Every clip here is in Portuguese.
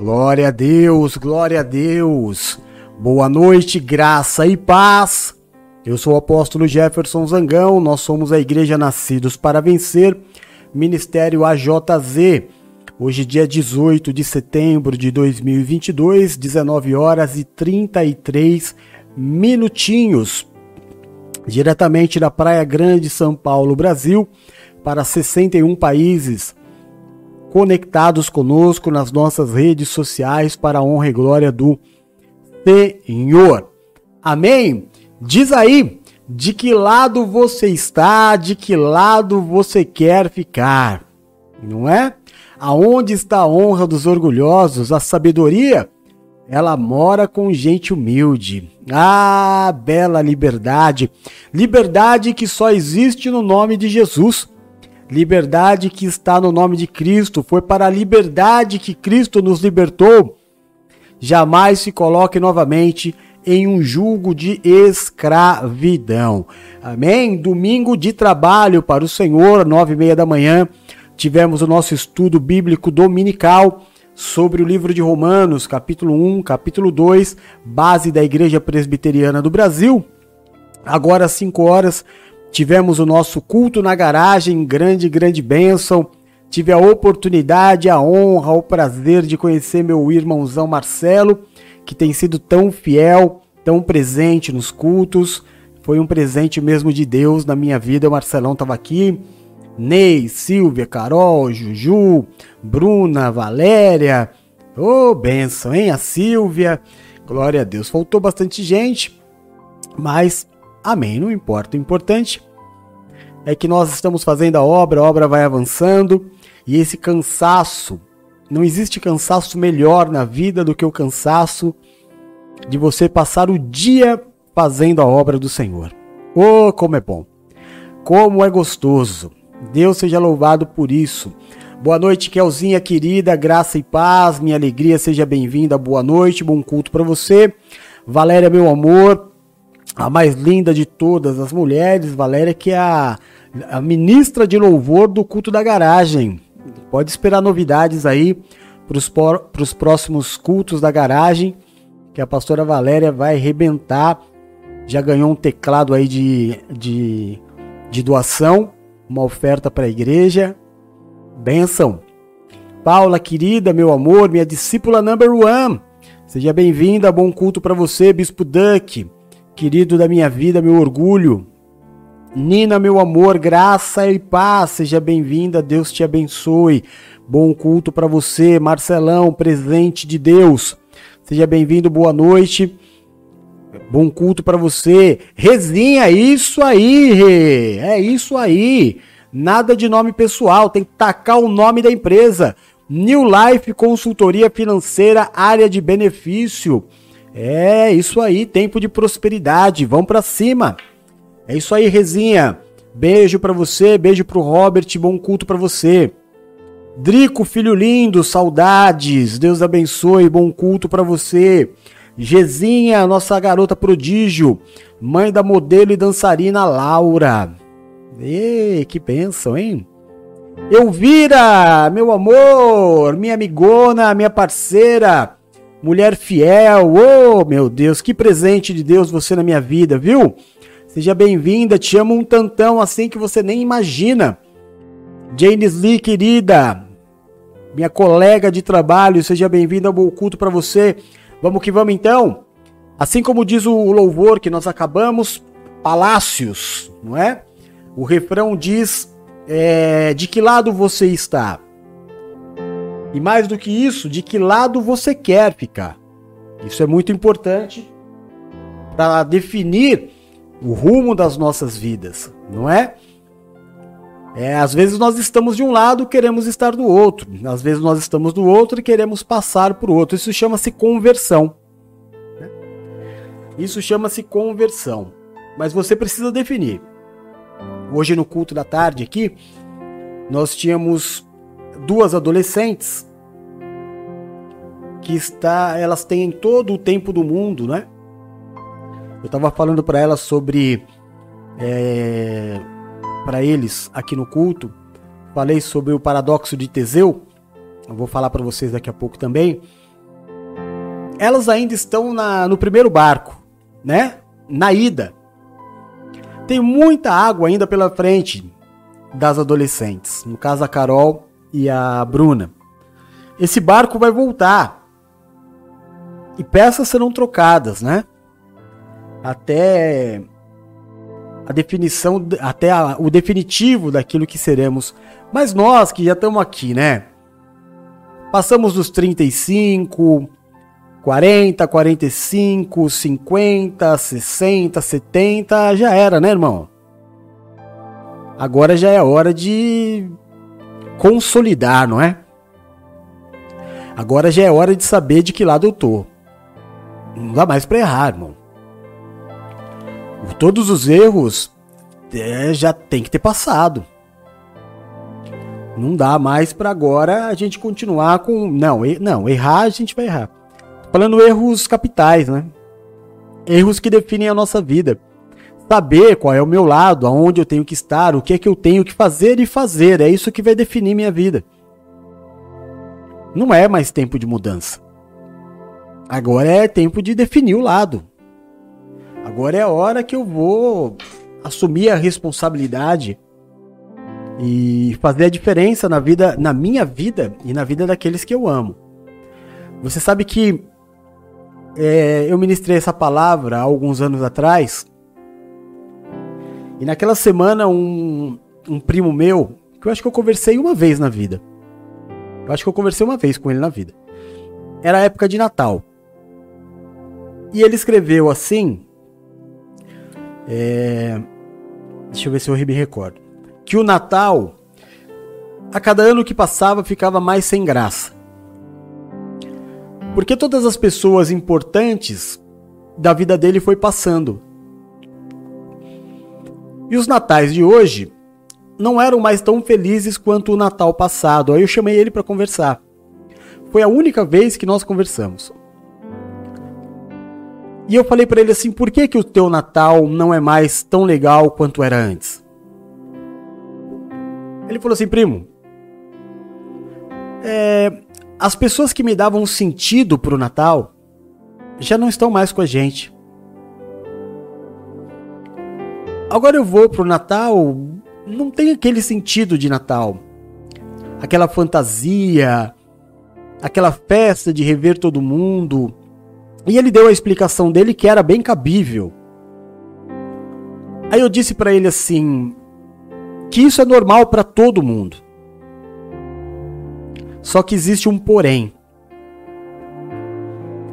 Glória a Deus, glória a Deus. Boa noite, graça e paz. Eu sou o apóstolo Jefferson Zangão, nós somos a Igreja Nascidos para Vencer, Ministério AJZ. Hoje, dia 18 de setembro de 2022, 19 horas e 33 minutinhos. Diretamente da Praia Grande, São Paulo, Brasil, para 61 países conectados conosco nas nossas redes sociais para a honra e glória do Senhor. Amém? Diz aí, de que lado você está, de que lado você quer ficar, não é? Aonde está a honra dos orgulhosos, a sabedoria? Ela mora com gente humilde. Ah, bela liberdade! Liberdade que só existe no nome de Jesus. Liberdade que está no nome de Cristo. Foi para a liberdade que Cristo nos libertou. Jamais se coloque novamente em um julgo de escravidão. Amém? Domingo de trabalho para o Senhor, nove e meia da manhã. Tivemos o nosso estudo bíblico dominical sobre o livro de Romanos, capítulo 1, capítulo 2, base da Igreja Presbiteriana do Brasil. Agora às 5 horas Tivemos o nosso culto na garagem, grande, grande bênção. Tive a oportunidade, a honra, o prazer de conhecer meu irmãozão Marcelo, que tem sido tão fiel, tão presente nos cultos. Foi um presente mesmo de Deus na minha vida. O Marcelão estava aqui. Ney, Silvia, Carol, Juju, Bruna, Valéria. Ô, oh, benção, hein? A Silvia. Glória a Deus. Faltou bastante gente, mas Amém, não importa. O importante é que nós estamos fazendo a obra, a obra vai avançando e esse cansaço, não existe cansaço melhor na vida do que o cansaço de você passar o dia fazendo a obra do Senhor. Oh, como é bom! Como é gostoso! Deus seja louvado por isso. Boa noite, Kelzinha querida, graça e paz, minha alegria, seja bem-vinda. Boa noite, bom culto para você. Valéria, meu amor, a mais linda de todas as mulheres, Valéria, que é a, a ministra de louvor do culto da garagem. Pode esperar novidades aí para os próximos cultos da garagem, que a pastora Valéria vai arrebentar. Já ganhou um teclado aí de, de, de doação, uma oferta para a igreja. Benção. Paula, querida, meu amor, minha discípula number one. Seja bem-vinda, bom culto para você, Bispo Duck querido da minha vida, meu orgulho. Nina, meu amor, graça e paz, seja bem-vinda, Deus te abençoe. Bom culto para você, Marcelão, presente de Deus. Seja bem-vindo, boa noite. Bom culto para você. Rezinha, isso aí. É isso aí. Nada de nome pessoal, tem que tacar o nome da empresa. New Life Consultoria Financeira, área de benefício. É isso aí, tempo de prosperidade, vamos para cima. É isso aí, Rezinha. Beijo para você, beijo pro Robert, bom culto para você. Drico, filho lindo, saudades. Deus abençoe, bom culto para você. Gezinha, nossa garota prodígio, mãe da modelo e dançarina Laura. Ei, que bênção, hein? Elvira, meu amor, minha amigona, minha parceira. Mulher fiel, oh meu Deus, que presente de Deus você na minha vida, viu? Seja bem-vinda, te amo um tantão assim que você nem imagina. Janes Lee, querida, minha colega de trabalho, seja bem-vinda ao Bom Culto para você. Vamos que vamos então? Assim como diz o louvor que nós acabamos, palácios, não é? O refrão diz: é, de que lado você está? E mais do que isso, de que lado você quer ficar. Isso é muito importante para definir o rumo das nossas vidas, não é? É, às vezes nós estamos de um lado, queremos estar do outro. Às vezes nós estamos do outro e queremos passar para o outro. Isso chama-se conversão. Né? Isso chama-se conversão. Mas você precisa definir. Hoje no culto da tarde aqui, nós tínhamos duas adolescentes que está, elas têm todo o tempo do mundo, né? Eu estava falando para elas sobre é, para eles aqui no culto, falei sobre o paradoxo de Teseu. Eu vou falar para vocês daqui a pouco também. elas ainda estão na, no primeiro barco, né? Na ida. Tem muita água ainda pela frente das adolescentes, no caso a Carol e a Bruna. Esse barco vai voltar. E peças serão trocadas, né? Até a definição, até a, o definitivo daquilo que seremos. Mas nós que já estamos aqui, né? Passamos dos 35, 40, 45, 50, 60, 70, já era, né, irmão? Agora já é hora de consolidar, não é? Agora já é hora de saber de que lado eu tô. Não dá mais para errar, irmão. Todos os erros é, já tem que ter passado. Não dá mais para agora a gente continuar com. Não, er... não, errar a gente vai errar. Tô falando erros capitais, né? Erros que definem a nossa vida. Saber qual é o meu lado, aonde eu tenho que estar, o que é que eu tenho que fazer e fazer. É isso que vai definir minha vida. Não é mais tempo de mudança. Agora é tempo de definir o lado. Agora é a hora que eu vou assumir a responsabilidade e fazer a diferença na vida, na minha vida e na vida daqueles que eu amo. Você sabe que é, eu ministrei essa palavra há alguns anos atrás e naquela semana um, um primo meu, que eu acho que eu conversei uma vez na vida, eu acho que eu conversei uma vez com ele na vida, era a época de Natal. E ele escreveu assim, é, deixa eu ver se eu me recordo. Que o Natal, a cada ano que passava, ficava mais sem graça. Porque todas as pessoas importantes da vida dele foi passando. E os natais de hoje não eram mais tão felizes quanto o Natal passado. Aí eu chamei ele para conversar. Foi a única vez que nós conversamos. E eu falei para ele assim: por que, que o teu Natal não é mais tão legal quanto era antes? Ele falou assim: primo, é, as pessoas que me davam sentido pro Natal já não estão mais com a gente. Agora eu vou pro Natal, não tem aquele sentido de Natal. Aquela fantasia, aquela festa de rever todo mundo, e ele deu a explicação dele que era bem cabível. Aí eu disse para ele assim, que isso é normal para todo mundo. Só que existe um porém.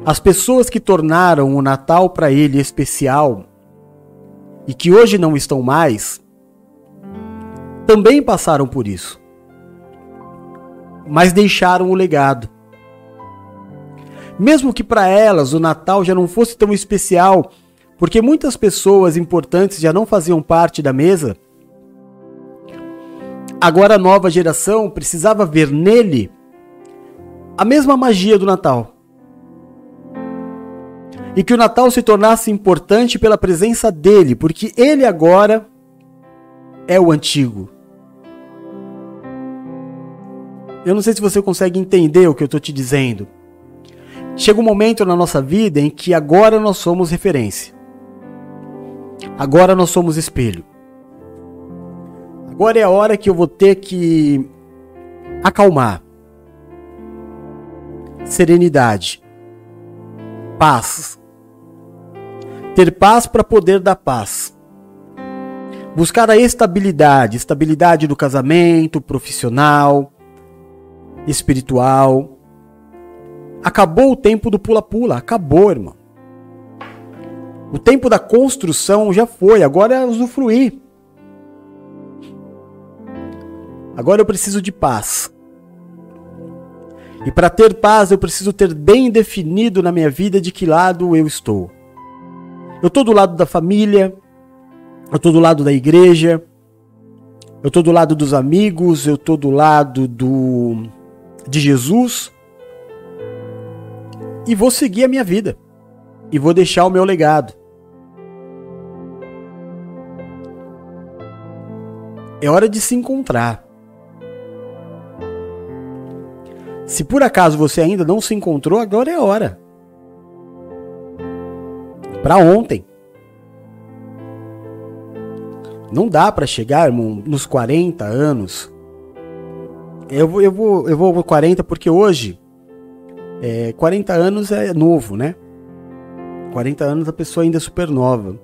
As pessoas que tornaram o Natal para ele especial e que hoje não estão mais, também passaram por isso. Mas deixaram o legado. Mesmo que para elas o Natal já não fosse tão especial, porque muitas pessoas importantes já não faziam parte da mesa, agora a nova geração precisava ver nele a mesma magia do Natal. E que o Natal se tornasse importante pela presença dele, porque ele agora é o antigo. Eu não sei se você consegue entender o que eu estou te dizendo. Chega um momento na nossa vida em que agora nós somos referência. Agora nós somos espelho. Agora é a hora que eu vou ter que acalmar. Serenidade. Paz. Ter paz para poder dar paz. Buscar a estabilidade, estabilidade do casamento, profissional, espiritual Acabou o tempo do pula-pula, acabou, irmão. O tempo da construção já foi, agora é usufruir. Agora eu preciso de paz. E para ter paz, eu preciso ter bem definido na minha vida de que lado eu estou. Eu estou do lado da família, eu estou do lado da igreja, eu estou do lado dos amigos, eu estou do lado do de Jesus, e vou seguir a minha vida. E vou deixar o meu legado. É hora de se encontrar. Se por acaso você ainda não se encontrou, agora é hora. Para ontem. Não dá para chegar, irmão, nos 40 anos. Eu eu vou, eu vou 40 porque hoje é, 40 anos é novo, né? 40 anos a pessoa ainda é super nova.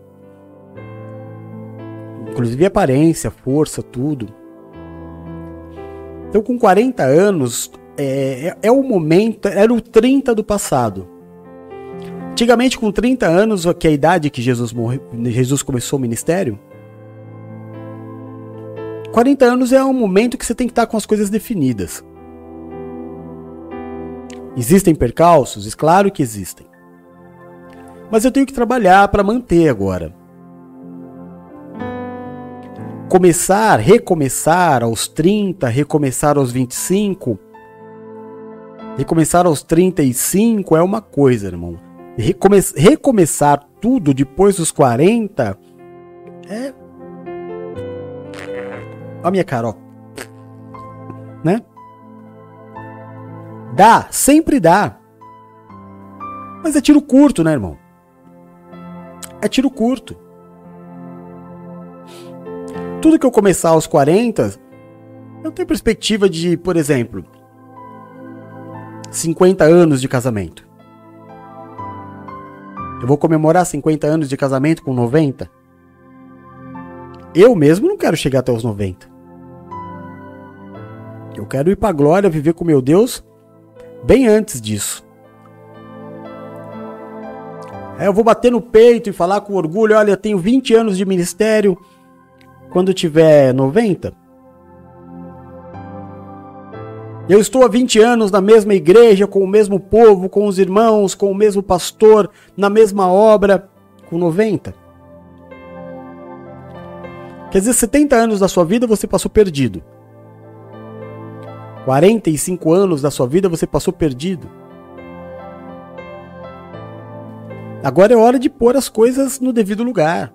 Inclusive aparência, força, tudo. Então, com 40 anos, é, é, é, o momento, era o 30 do passado. Antigamente, com 30 anos, que é a idade que Jesus, morre, Jesus começou o ministério, 40 anos é um momento que você tem que estar com as coisas definidas. Existem percalços? Claro que existem. Mas eu tenho que trabalhar para manter agora. Começar, recomeçar aos 30, recomeçar aos 25, recomeçar aos 35 é uma coisa, irmão. Recome recomeçar tudo depois dos 40 é. Olha a minha cara, ó. Né? Dá, sempre dá. Mas é tiro curto, né, irmão? É tiro curto. Tudo que eu começar aos 40, eu tenho perspectiva de, por exemplo, 50 anos de casamento. Eu vou comemorar 50 anos de casamento com 90? Eu mesmo não quero chegar até os 90. Eu quero ir para a glória, viver com meu Deus bem antes disso. É, eu vou bater no peito e falar com orgulho: olha, eu tenho 20 anos de ministério. Quando tiver 90, eu estou há 20 anos na mesma igreja, com o mesmo povo, com os irmãos, com o mesmo pastor, na mesma obra, com 90. Quer dizer, 70 anos da sua vida você passou perdido. 45 anos da sua vida você passou perdido. Agora é hora de pôr as coisas no devido lugar.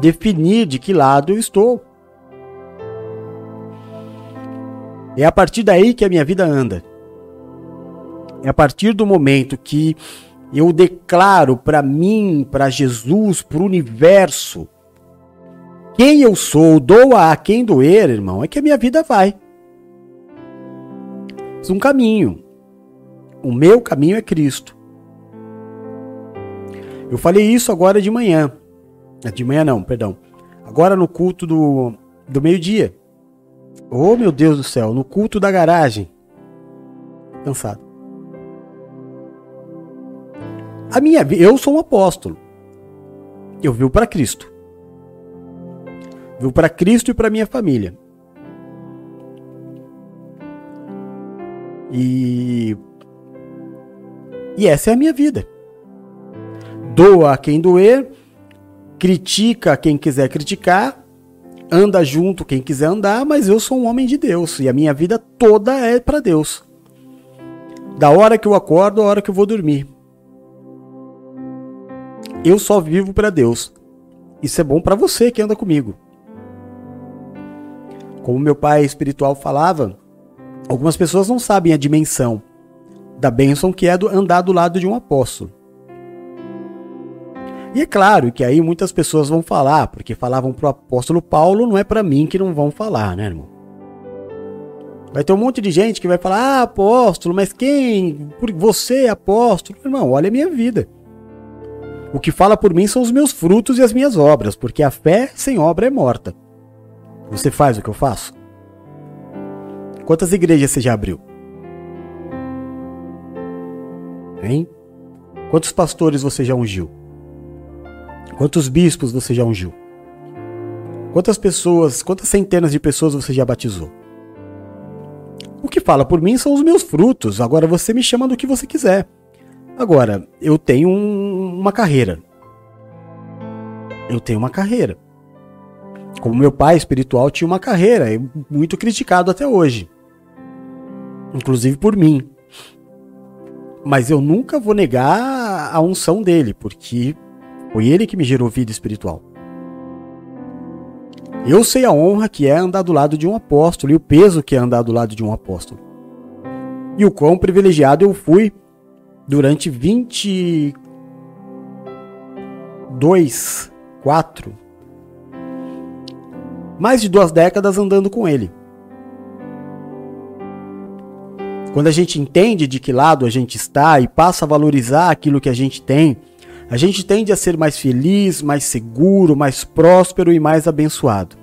Definir de que lado eu estou. É a partir daí que a minha vida anda. É a partir do momento que eu declaro para mim, para Jesus, para o universo, quem eu sou, doa a quem doer, irmão, é que a minha vida vai um caminho. O meu caminho é Cristo. Eu falei isso agora de manhã. É, de manhã não, perdão. Agora no culto do, do meio-dia. Oh, meu Deus do céu, no culto da garagem. Cansado. A minha eu sou um apóstolo. Eu vivo para Cristo. Vivo para Cristo e para minha família. E. E essa é a minha vida. Doa a quem doer, critica quem quiser criticar, anda junto quem quiser andar, mas eu sou um homem de Deus e a minha vida toda é para Deus. Da hora que eu acordo, a hora que eu vou dormir. Eu só vivo para Deus. Isso é bom para você que anda comigo. Como meu pai espiritual falava, Algumas pessoas não sabem a dimensão da bênção que é do andar do lado de um apóstolo. E é claro que aí muitas pessoas vão falar, porque falavam pro apóstolo Paulo, não é para mim que não vão falar, né, irmão? Vai ter um monte de gente que vai falar: "Ah, apóstolo, mas quem? Por você, apóstolo?" Irmão, olha a minha vida. O que fala por mim são os meus frutos e as minhas obras, porque a fé sem obra é morta. Você faz o que eu faço? Quantas igrejas você já abriu? Hein? Quantos pastores você já ungiu? Quantos bispos você já ungiu? Quantas pessoas, quantas centenas de pessoas você já batizou? O que fala por mim são os meus frutos. Agora você me chama do que você quiser. Agora, eu tenho um, uma carreira. Eu tenho uma carreira. Como meu pai espiritual tinha uma carreira, é muito criticado até hoje inclusive por mim. Mas eu nunca vou negar a unção dele, porque foi ele que me gerou vida espiritual. Eu sei a honra que é andar do lado de um apóstolo e o peso que é andar do lado de um apóstolo. E o quão privilegiado eu fui durante 20 dois, quatro, mais de duas décadas andando com ele. Quando a gente entende de que lado a gente está e passa a valorizar aquilo que a gente tem, a gente tende a ser mais feliz, mais seguro, mais próspero e mais abençoado.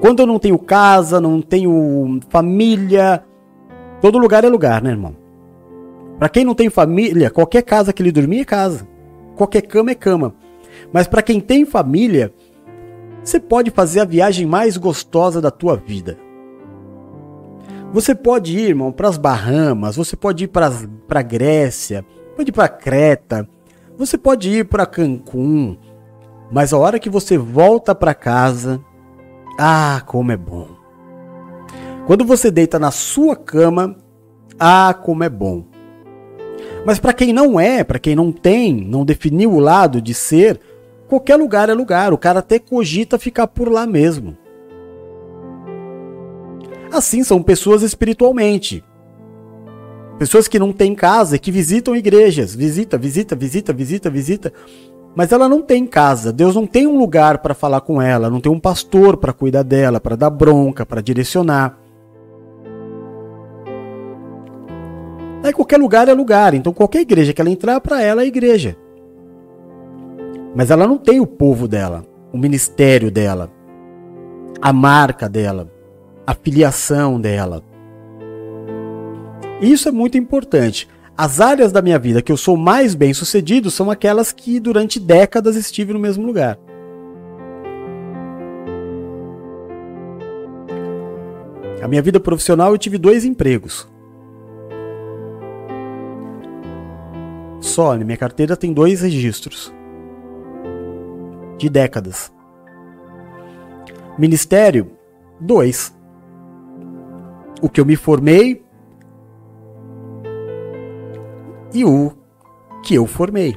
Quando eu não tenho casa, não tenho família, todo lugar é lugar, né, irmão? Para quem não tem família, qualquer casa que ele dormir é casa. Qualquer cama é cama. Mas para quem tem família, você pode fazer a viagem mais gostosa da tua vida. Você pode ir, irmão, para as Bahamas, você pode ir para a Grécia, pode ir para Creta, você pode ir para Cancún, mas a hora que você volta para casa, ah, como é bom. Quando você deita na sua cama, ah, como é bom. Mas para quem não é, para quem não tem, não definiu o lado de ser, qualquer lugar é lugar. O cara até cogita ficar por lá mesmo. Assim são pessoas espiritualmente. Pessoas que não têm casa e que visitam igrejas. Visita, visita, visita, visita, visita. Mas ela não tem casa. Deus não tem um lugar para falar com ela. Não tem um pastor para cuidar dela, para dar bronca, para direcionar. Aí qualquer lugar é lugar. Então qualquer igreja que ela entrar, para ela é igreja. Mas ela não tem o povo dela, o ministério dela, a marca dela a filiação dela. Isso é muito importante. As áreas da minha vida que eu sou mais bem sucedido são aquelas que durante décadas estive no mesmo lugar. A minha vida profissional eu tive dois empregos. Só, minha carteira tem dois registros. De décadas. Ministério, dois o que eu me formei e o que eu formei.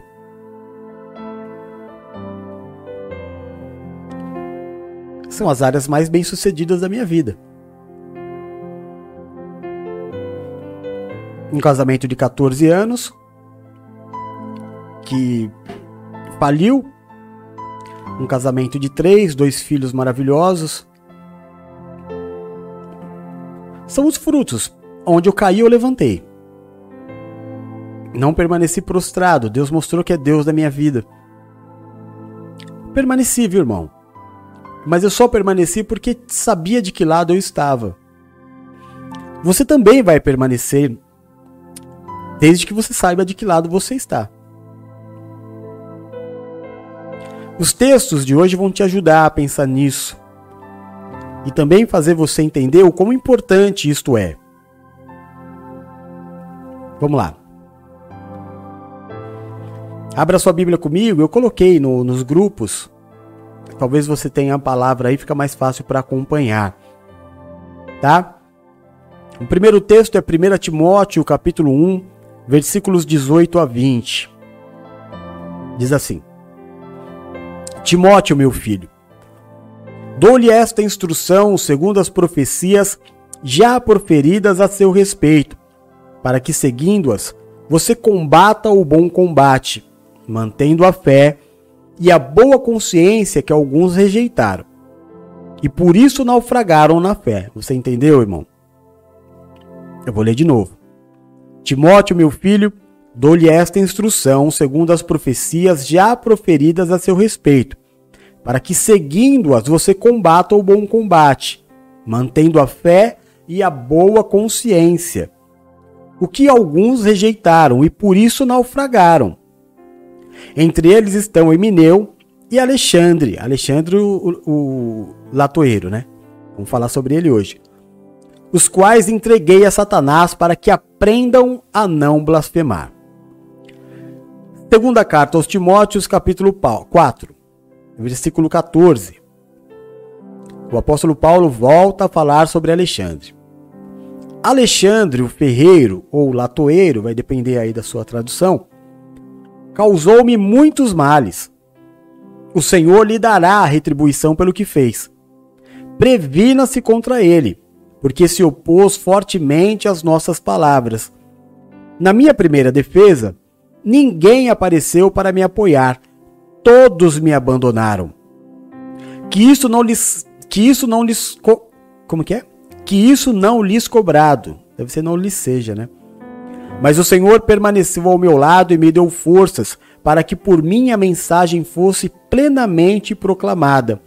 São as áreas mais bem-sucedidas da minha vida. Um casamento de 14 anos que faliu. Um casamento de três, dois filhos maravilhosos são os frutos. Onde eu caí, eu levantei. Não permaneci prostrado. Deus mostrou que é Deus da minha vida. Permaneci, viu, irmão? Mas eu só permaneci porque sabia de que lado eu estava. Você também vai permanecer desde que você saiba de que lado você está. Os textos de hoje vão te ajudar a pensar nisso e também fazer você entender o quão importante isto é. Vamos lá. Abra sua Bíblia comigo, eu coloquei no, nos grupos. Talvez você tenha a palavra aí, fica mais fácil para acompanhar. Tá? O primeiro texto é 1 Timóteo, capítulo 1, versículos 18 a 20. Diz assim: Timóteo, meu filho, Dou-lhe esta instrução segundo as profecias já proferidas a seu respeito, para que, seguindo-as, você combata o bom combate, mantendo a fé e a boa consciência que alguns rejeitaram. E por isso naufragaram na fé. Você entendeu, irmão? Eu vou ler de novo. Timóteo, meu filho, dou-lhe esta instrução segundo as profecias já proferidas a seu respeito, para que seguindo-as você combata o bom combate, mantendo a fé e a boa consciência. O que alguns rejeitaram e por isso naufragaram. Entre eles estão Emineu e Alexandre. Alexandre, o, o latoeiro, né? Vamos falar sobre ele hoje. Os quais entreguei a Satanás para que aprendam a não blasfemar. Segunda carta aos Timóteos, capítulo 4 versículo 14. O apóstolo Paulo volta a falar sobre Alexandre. Alexandre, o ferreiro ou latoeiro, vai depender aí da sua tradução, causou-me muitos males. O Senhor lhe dará a retribuição pelo que fez. Previna-se contra ele, porque se opôs fortemente às nossas palavras. Na minha primeira defesa, ninguém apareceu para me apoiar. Todos me abandonaram. Que isso não lhes que isso não lhes co, como que é? Que isso não lhes cobrado. Deve ser não lhes seja, né? Mas o Senhor permaneceu ao meu lado e me deu forças para que por mim a mensagem fosse plenamente proclamada.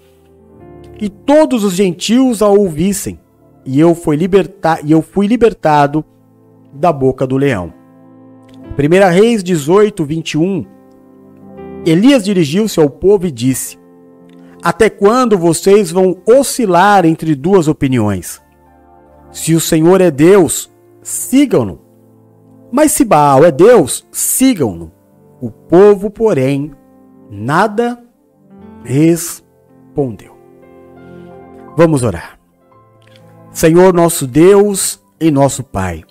E todos os gentios a ouvissem, e eu fui, liberta e eu fui libertado da boca do leão. 1 Reis 18, 21 Elias dirigiu-se ao povo e disse: Até quando vocês vão oscilar entre duas opiniões? Se o Senhor é Deus, sigam-no. Mas se Baal é Deus, sigam-no. O povo, porém, nada respondeu. Vamos orar. Senhor nosso Deus e nosso Pai.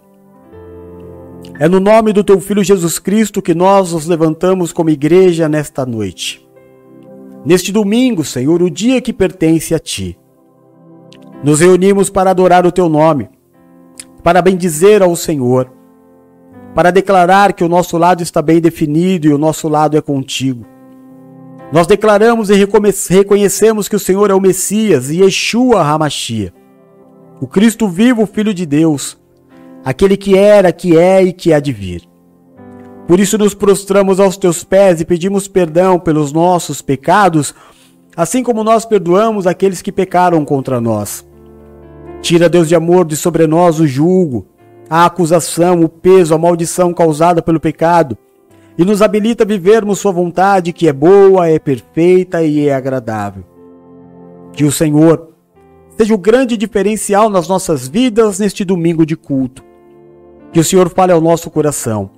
É no nome do teu Filho Jesus Cristo que nós nos levantamos como igreja nesta noite. Neste domingo, Senhor, o dia que pertence a Ti. Nos reunimos para adorar o Teu nome, para bendizer ao Senhor, para declarar que o nosso lado está bem definido e o nosso lado é contigo. Nós declaramos e reconhecemos que o Senhor é o Messias e Yeshua Hamashia, o Cristo vivo, Filho de Deus, aquele que era, que é e que há de vir. Por isso nos prostramos aos teus pés e pedimos perdão pelos nossos pecados, assim como nós perdoamos aqueles que pecaram contra nós. Tira, Deus de amor, de sobre nós o julgo, a acusação, o peso, a maldição causada pelo pecado e nos habilita a vivermos Sua vontade, que é boa, é perfeita e é agradável. Que o Senhor seja o grande diferencial nas nossas vidas neste domingo de culto. Que o Senhor fale ao nosso coração.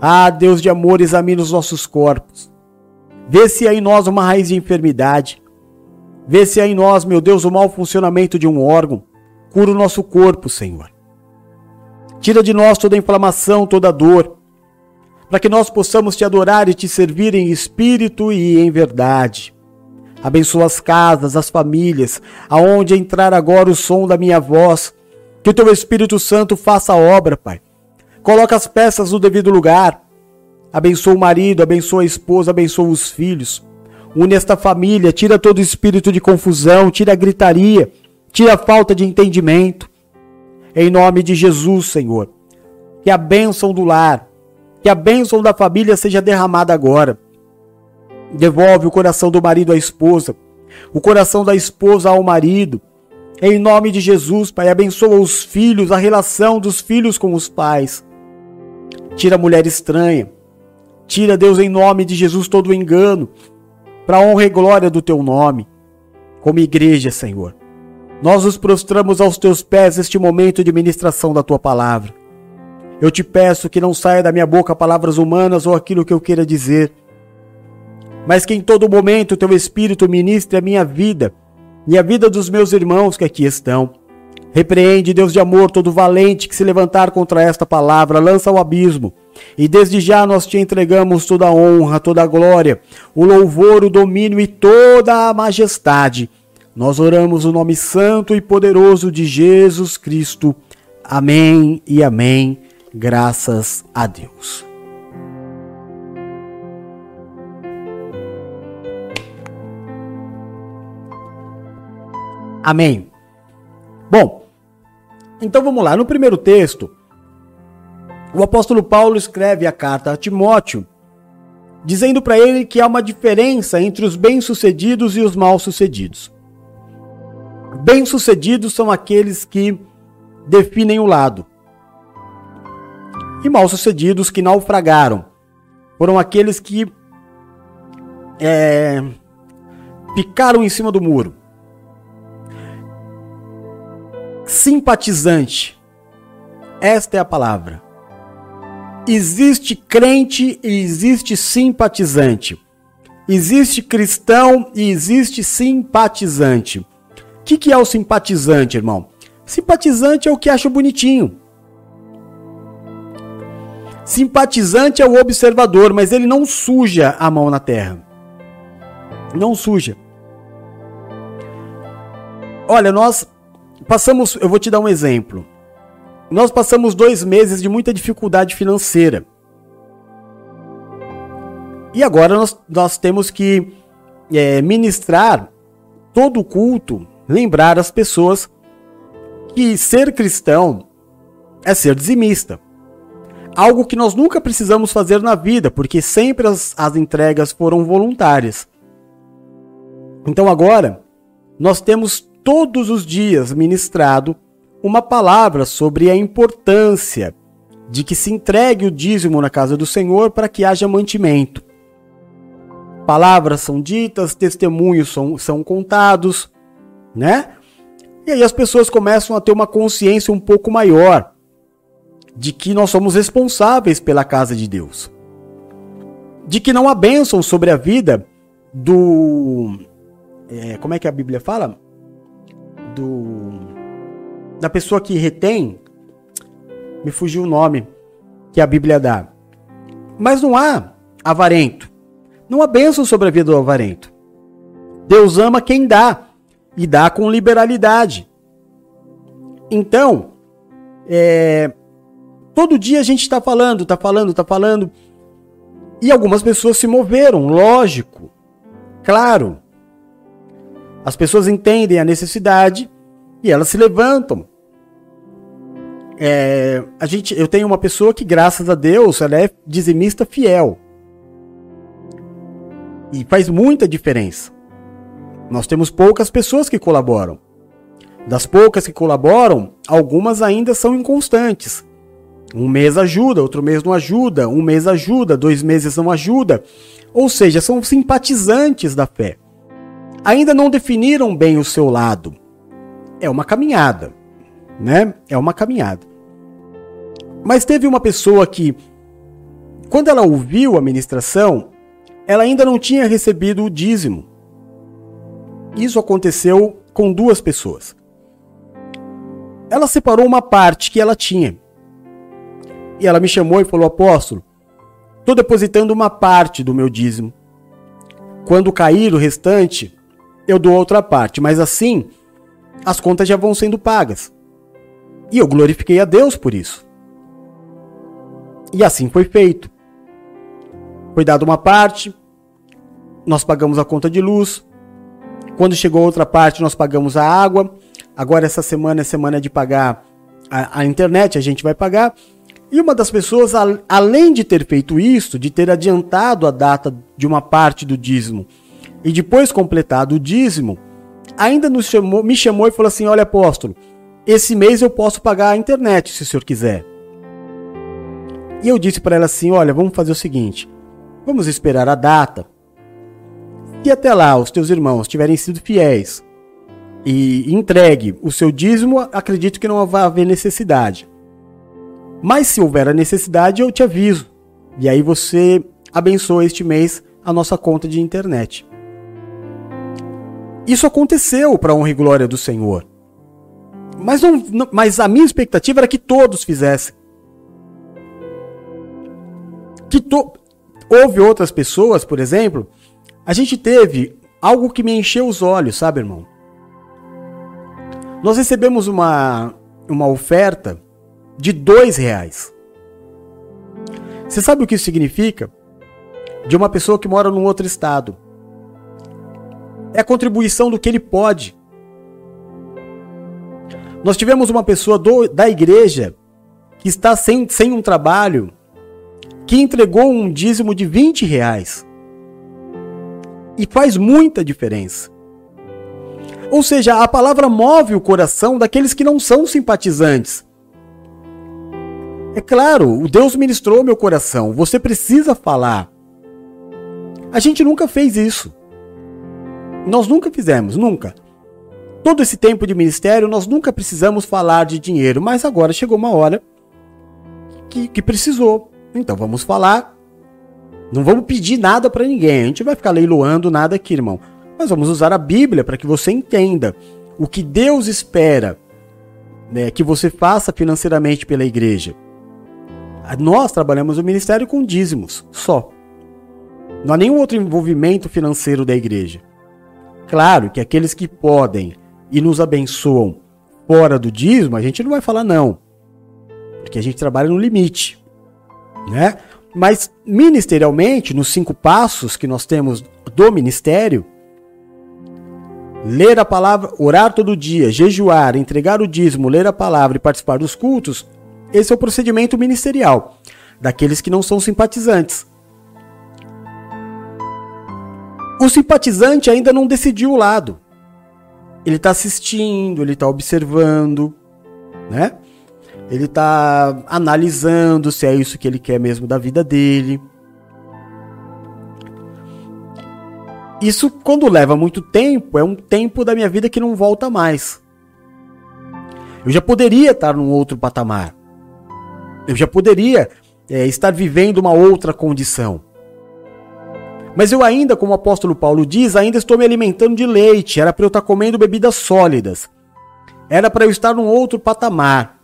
Ah, Deus de amor, examine os nossos corpos. Vê se há em nós uma raiz de enfermidade. Vê se há em nós, meu Deus, o mau funcionamento de um órgão. Cura o nosso corpo, Senhor. Tira de nós toda inflamação, toda dor, para que nós possamos te adorar e te servir em espírito e em verdade. Abençoa as casas, as famílias, aonde entrar agora o som da minha voz. Que o teu Espírito Santo faça a obra, Pai. Coloca as peças no devido lugar. Abençoa o marido, abençoa a esposa, abençoa os filhos. Une esta família, tira todo espírito de confusão, tira a gritaria, tira a falta de entendimento. Em nome de Jesus, Senhor. Que a bênção do lar, que a bênção da família seja derramada agora. Devolve o coração do marido à esposa, o coração da esposa ao marido. Em nome de Jesus, Pai, abençoa os filhos, a relação dos filhos com os pais. Tira a mulher estranha. Tira, Deus, em nome de Jesus, todo o engano, para honra e glória do teu nome. Como igreja, Senhor. Nós nos prostramos aos teus pés neste momento de ministração da tua palavra. Eu te peço que não saia da minha boca palavras humanas ou aquilo que eu queira dizer, mas que em todo momento teu Espírito ministre a minha vida e a vida dos meus irmãos que aqui estão. Repreende, Deus de amor, todo valente que se levantar contra esta palavra, lança ao abismo. E desde já nós te entregamos toda a honra, toda a glória, o louvor, o domínio e toda a majestade nós oramos o nome santo e poderoso de Jesus Cristo. Amém e amém. Graças a Deus. Amém. Bom, então vamos lá. No primeiro texto, o apóstolo Paulo escreve a carta a Timóteo, dizendo para ele que há uma diferença entre os bem-sucedidos e os mal-sucedidos. Bem-sucedidos são aqueles que definem o lado. E mal-sucedidos que naufragaram foram aqueles que é, picaram em cima do muro. Simpatizante. Esta é a palavra. Existe crente e existe simpatizante. Existe cristão e existe simpatizante. O que, que é o simpatizante, irmão? Simpatizante é o que acha bonitinho. Simpatizante é o observador, mas ele não suja a mão na terra. Não suja. Olha, nós passamos. Eu vou te dar um exemplo. Nós passamos dois meses de muita dificuldade financeira. E agora nós, nós temos que é, ministrar todo o culto, lembrar as pessoas que ser cristão é ser dizimista. Algo que nós nunca precisamos fazer na vida, porque sempre as, as entregas foram voluntárias. Então agora, nós temos todos os dias ministrado uma palavra sobre a importância de que se entregue o dízimo na casa do Senhor para que haja mantimento. Palavras são ditas, testemunhos são, são contados, né? E aí as pessoas começam a ter uma consciência um pouco maior de que nós somos responsáveis pela casa de Deus. De que não há bênção sobre a vida do. É, como é que a Bíblia fala? Do. Da pessoa que retém. Me fugiu o nome que a Bíblia dá. Mas não há avarento. Não há bênção sobre a vida do avarento. Deus ama quem dá e dá com liberalidade. Então, é, todo dia a gente está falando, está falando, está falando. E algumas pessoas se moveram, lógico, claro. As pessoas entendem a necessidade e elas se levantam. É, a gente, eu tenho uma pessoa que, graças a Deus, ela é dizimista fiel. E faz muita diferença. Nós temos poucas pessoas que colaboram. Das poucas que colaboram, algumas ainda são inconstantes. Um mês ajuda, outro mês não ajuda, um mês ajuda, dois meses não ajuda. Ou seja, são simpatizantes da fé. Ainda não definiram bem o seu lado. É uma caminhada, né? É uma caminhada. Mas teve uma pessoa que, quando ela ouviu a ministração, ela ainda não tinha recebido o dízimo. Isso aconteceu com duas pessoas. Ela separou uma parte que ela tinha. E ela me chamou e falou: Apóstolo, estou depositando uma parte do meu dízimo. Quando cair o restante, eu dou outra parte. Mas assim, as contas já vão sendo pagas. E eu glorifiquei a Deus por isso. E assim foi feito. Foi dada uma parte, nós pagamos a conta de luz, quando chegou outra parte, nós pagamos a água. Agora, essa semana é semana de pagar a, a internet, a gente vai pagar. E uma das pessoas, a, além de ter feito isso, de ter adiantado a data de uma parte do dízimo e depois completado o dízimo, ainda nos chamou, me chamou e falou assim: Olha, apóstolo, esse mês eu posso pagar a internet se o senhor quiser. E eu disse para ela assim: Olha, vamos fazer o seguinte, vamos esperar a data e até lá os teus irmãos tiverem sido fiéis e entregue o seu dízimo, acredito que não vai haver necessidade. Mas se houver a necessidade, eu te aviso. E aí você abençoa este mês a nossa conta de internet. Isso aconteceu para honra e glória do Senhor. Mas, não, mas a minha expectativa era que todos fizessem. Que to... Houve outras pessoas, por exemplo, a gente teve algo que me encheu os olhos, sabe, irmão? Nós recebemos uma, uma oferta de dois reais. Você sabe o que isso significa? De uma pessoa que mora num outro estado. É a contribuição do que ele pode. Nós tivemos uma pessoa do, da igreja que está sem, sem um trabalho que entregou um dízimo de 20 reais. E faz muita diferença. Ou seja, a palavra move o coração daqueles que não são simpatizantes. É claro, o Deus ministrou meu coração. Você precisa falar. A gente nunca fez isso. Nós nunca fizemos, nunca. Todo esse tempo de ministério, nós nunca precisamos falar de dinheiro, mas agora chegou uma hora que, que precisou. Então vamos falar não vamos pedir nada para ninguém. A gente vai ficar leiloando nada aqui, irmão. Mas vamos usar a Bíblia para que você entenda o que Deus espera né, que você faça financeiramente pela igreja. Nós trabalhamos o ministério com dízimos, só. Não há nenhum outro envolvimento financeiro da igreja. Claro que aqueles que podem e nos abençoam fora do dízimo, a gente não vai falar não. Porque a gente trabalha no limite, né? Mas ministerialmente, nos cinco passos que nós temos do ministério, ler a palavra, orar todo dia, jejuar, entregar o dízimo, ler a palavra e participar dos cultos, esse é o procedimento ministerial daqueles que não são simpatizantes. O simpatizante ainda não decidiu o lado. Ele está assistindo, ele está observando, né? Ele está analisando se é isso que ele quer mesmo da vida dele. Isso, quando leva muito tempo, é um tempo da minha vida que não volta mais. Eu já poderia estar num outro patamar. Eu já poderia é, estar vivendo uma outra condição. Mas eu ainda, como o apóstolo Paulo diz, ainda estou me alimentando de leite. Era para eu estar comendo bebidas sólidas. Era para eu estar num outro patamar.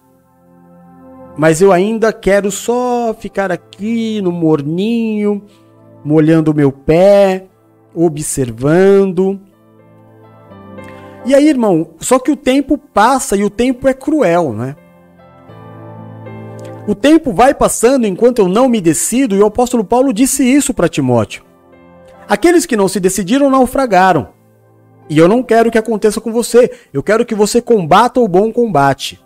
Mas eu ainda quero só ficar aqui no morninho, molhando o meu pé, observando. E aí, irmão, só que o tempo passa e o tempo é cruel, né? O tempo vai passando enquanto eu não me decido, e o apóstolo Paulo disse isso para Timóteo. Aqueles que não se decidiram naufragaram. E eu não quero que aconteça com você. Eu quero que você combata o bom combate.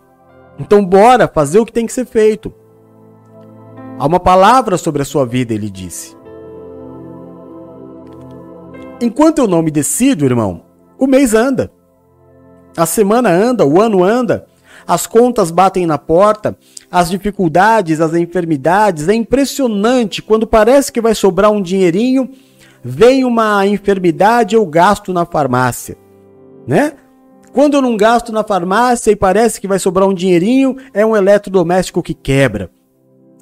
Então, bora fazer o que tem que ser feito. Há uma palavra sobre a sua vida, ele disse. Enquanto eu não me decido, irmão, o mês anda. A semana anda, o ano anda, as contas batem na porta, as dificuldades, as enfermidades. É impressionante quando parece que vai sobrar um dinheirinho, vem uma enfermidade, eu gasto na farmácia, né? Quando eu não gasto na farmácia e parece que vai sobrar um dinheirinho, é um eletrodoméstico que quebra.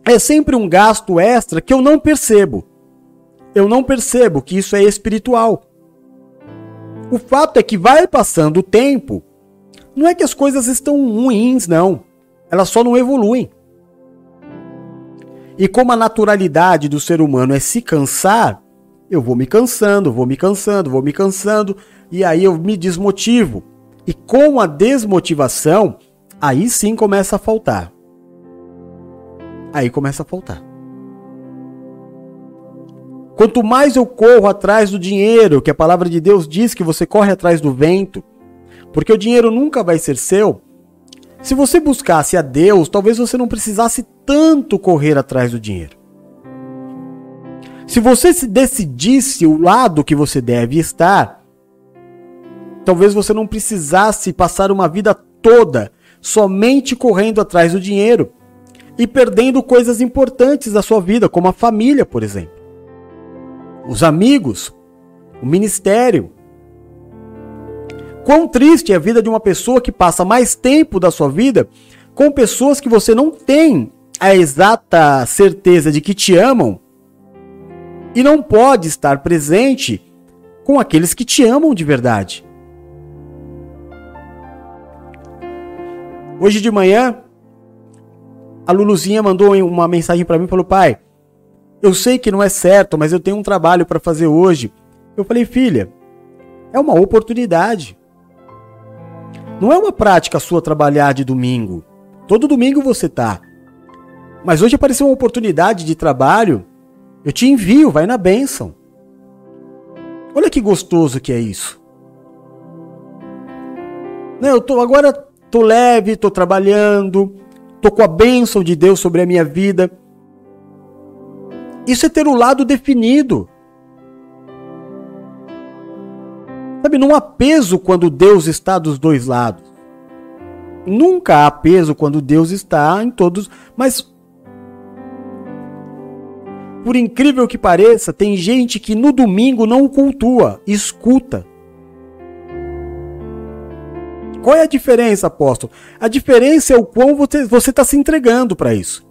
É sempre um gasto extra que eu não percebo eu não percebo que isso é espiritual. O fato é que vai passando o tempo, não é que as coisas estão ruins, não. Elas só não evoluem. E como a naturalidade do ser humano é se cansar, eu vou me cansando, vou me cansando, vou me cansando, e aí eu me desmotivo. E com a desmotivação, aí sim começa a faltar. Aí começa a faltar. Quanto mais eu corro atrás do dinheiro, que a palavra de Deus diz que você corre atrás do vento, porque o dinheiro nunca vai ser seu. Se você buscasse a Deus, talvez você não precisasse tanto correr atrás do dinheiro. Se você se decidisse o lado que você deve estar, talvez você não precisasse passar uma vida toda somente correndo atrás do dinheiro e perdendo coisas importantes da sua vida, como a família, por exemplo os amigos, o ministério. Quão triste é a vida de uma pessoa que passa mais tempo da sua vida com pessoas que você não tem a exata certeza de que te amam e não pode estar presente com aqueles que te amam de verdade. Hoje de manhã, a Luluzinha mandou uma mensagem para mim e falou: Pai, eu sei que não é certo, mas eu tenho um trabalho para fazer hoje. Eu falei, filha, é uma oportunidade. Não é uma prática sua trabalhar de domingo. Todo domingo você tá. Mas hoje apareceu uma oportunidade de trabalho. Eu te envio, vai na bênção. Olha que gostoso que é isso. Não, eu tô agora tô leve, tô trabalhando, tô com a bênção de Deus sobre a minha vida. Isso é ter o lado definido. Sabe, não há peso quando Deus está dos dois lados. Nunca há peso quando Deus está em todos, mas por incrível que pareça, tem gente que no domingo não cultua, escuta. Qual é a diferença, apóstolo? A diferença é o quão você está se entregando para isso.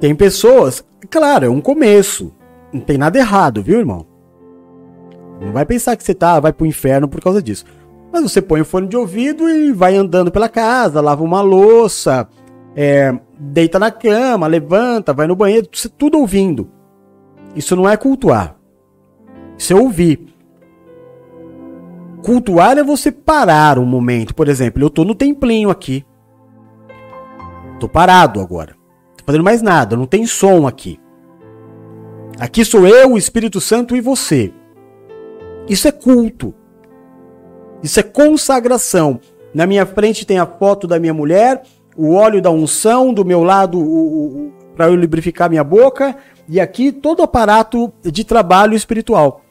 Tem pessoas, claro, é um começo. Não tem nada errado, viu, irmão? Não vai pensar que você tá, vai pro inferno por causa disso. Mas você põe o fone de ouvido e vai andando pela casa, lava uma louça, é, deita na cama, levanta, vai no banheiro, tudo ouvindo. Isso não é cultuar. Isso é ouvir. Cultuar é você parar um momento. Por exemplo, eu tô no templinho aqui. Tô parado agora fazendo mais nada, não tem som aqui. Aqui sou eu, o Espírito Santo e você. Isso é culto. Isso é consagração. Na minha frente tem a foto da minha mulher, o óleo da unção, do meu lado para eu lubrificar minha boca, e aqui todo o aparato de trabalho espiritual.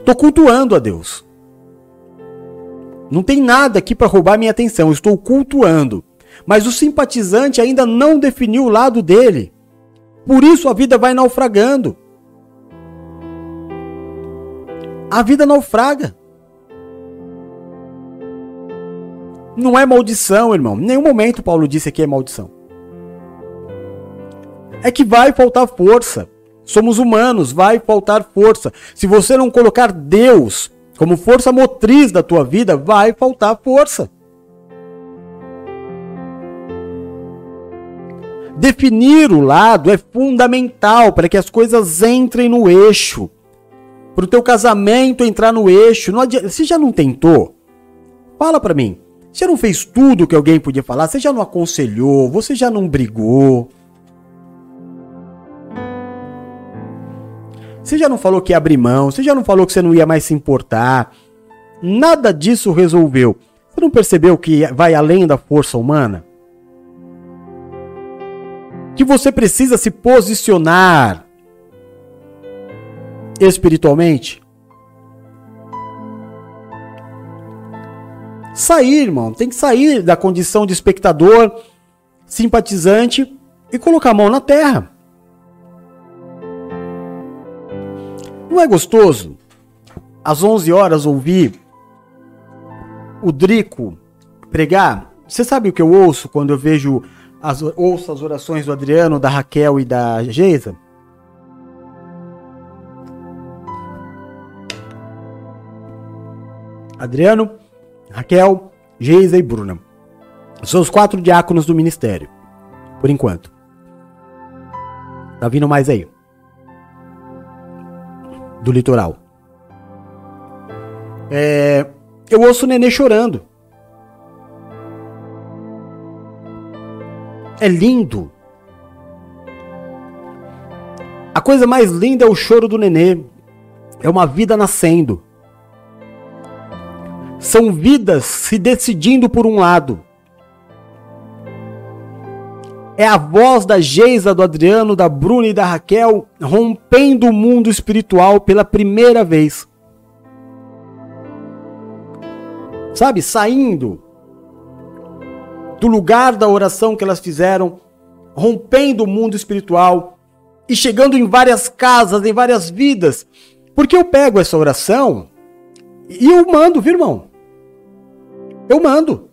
Estou cultuando a Deus. Não tem nada aqui para roubar minha atenção, estou cultuando. Mas o simpatizante ainda não definiu o lado dele. Por isso a vida vai naufragando. A vida naufraga. Não é maldição, irmão. Em nenhum momento Paulo disse que é maldição. É que vai faltar força. Somos humanos, vai faltar força. Se você não colocar Deus como força motriz da tua vida, vai faltar força. Definir o lado é fundamental para que as coisas entrem no eixo. Para o teu casamento entrar no eixo. Não adianta, você já não tentou? Fala para mim. Você não fez tudo que alguém podia falar? Você já não aconselhou? Você já não brigou? Você já não falou que ia abrir mão? Você já não falou que você não ia mais se importar? Nada disso resolveu. Você não percebeu que vai além da força humana? Que você precisa se posicionar espiritualmente? sair, irmão. Tem que sair da condição de espectador, simpatizante e colocar a mão na terra. Não é gostoso? Às 11 horas ouvir o Drico pregar? Você sabe o que eu ouço quando eu vejo as, ouço as orações do Adriano, da Raquel e da Geisa? Adriano, Raquel, Geisa e Bruna. São os quatro diáconos do ministério. Por enquanto. Tá vindo mais aí. Do litoral. É, eu ouço o nenê chorando. É lindo. A coisa mais linda é o choro do nenê. É uma vida nascendo. São vidas se decidindo por um lado. É a voz da Geisa, do Adriano, da Bruna e da Raquel rompendo o mundo espiritual pela primeira vez. Sabe, saindo do lugar da oração que elas fizeram, rompendo o mundo espiritual e chegando em várias casas, em várias vidas. Porque eu pego essa oração e eu mando, viu, irmão? Eu mando.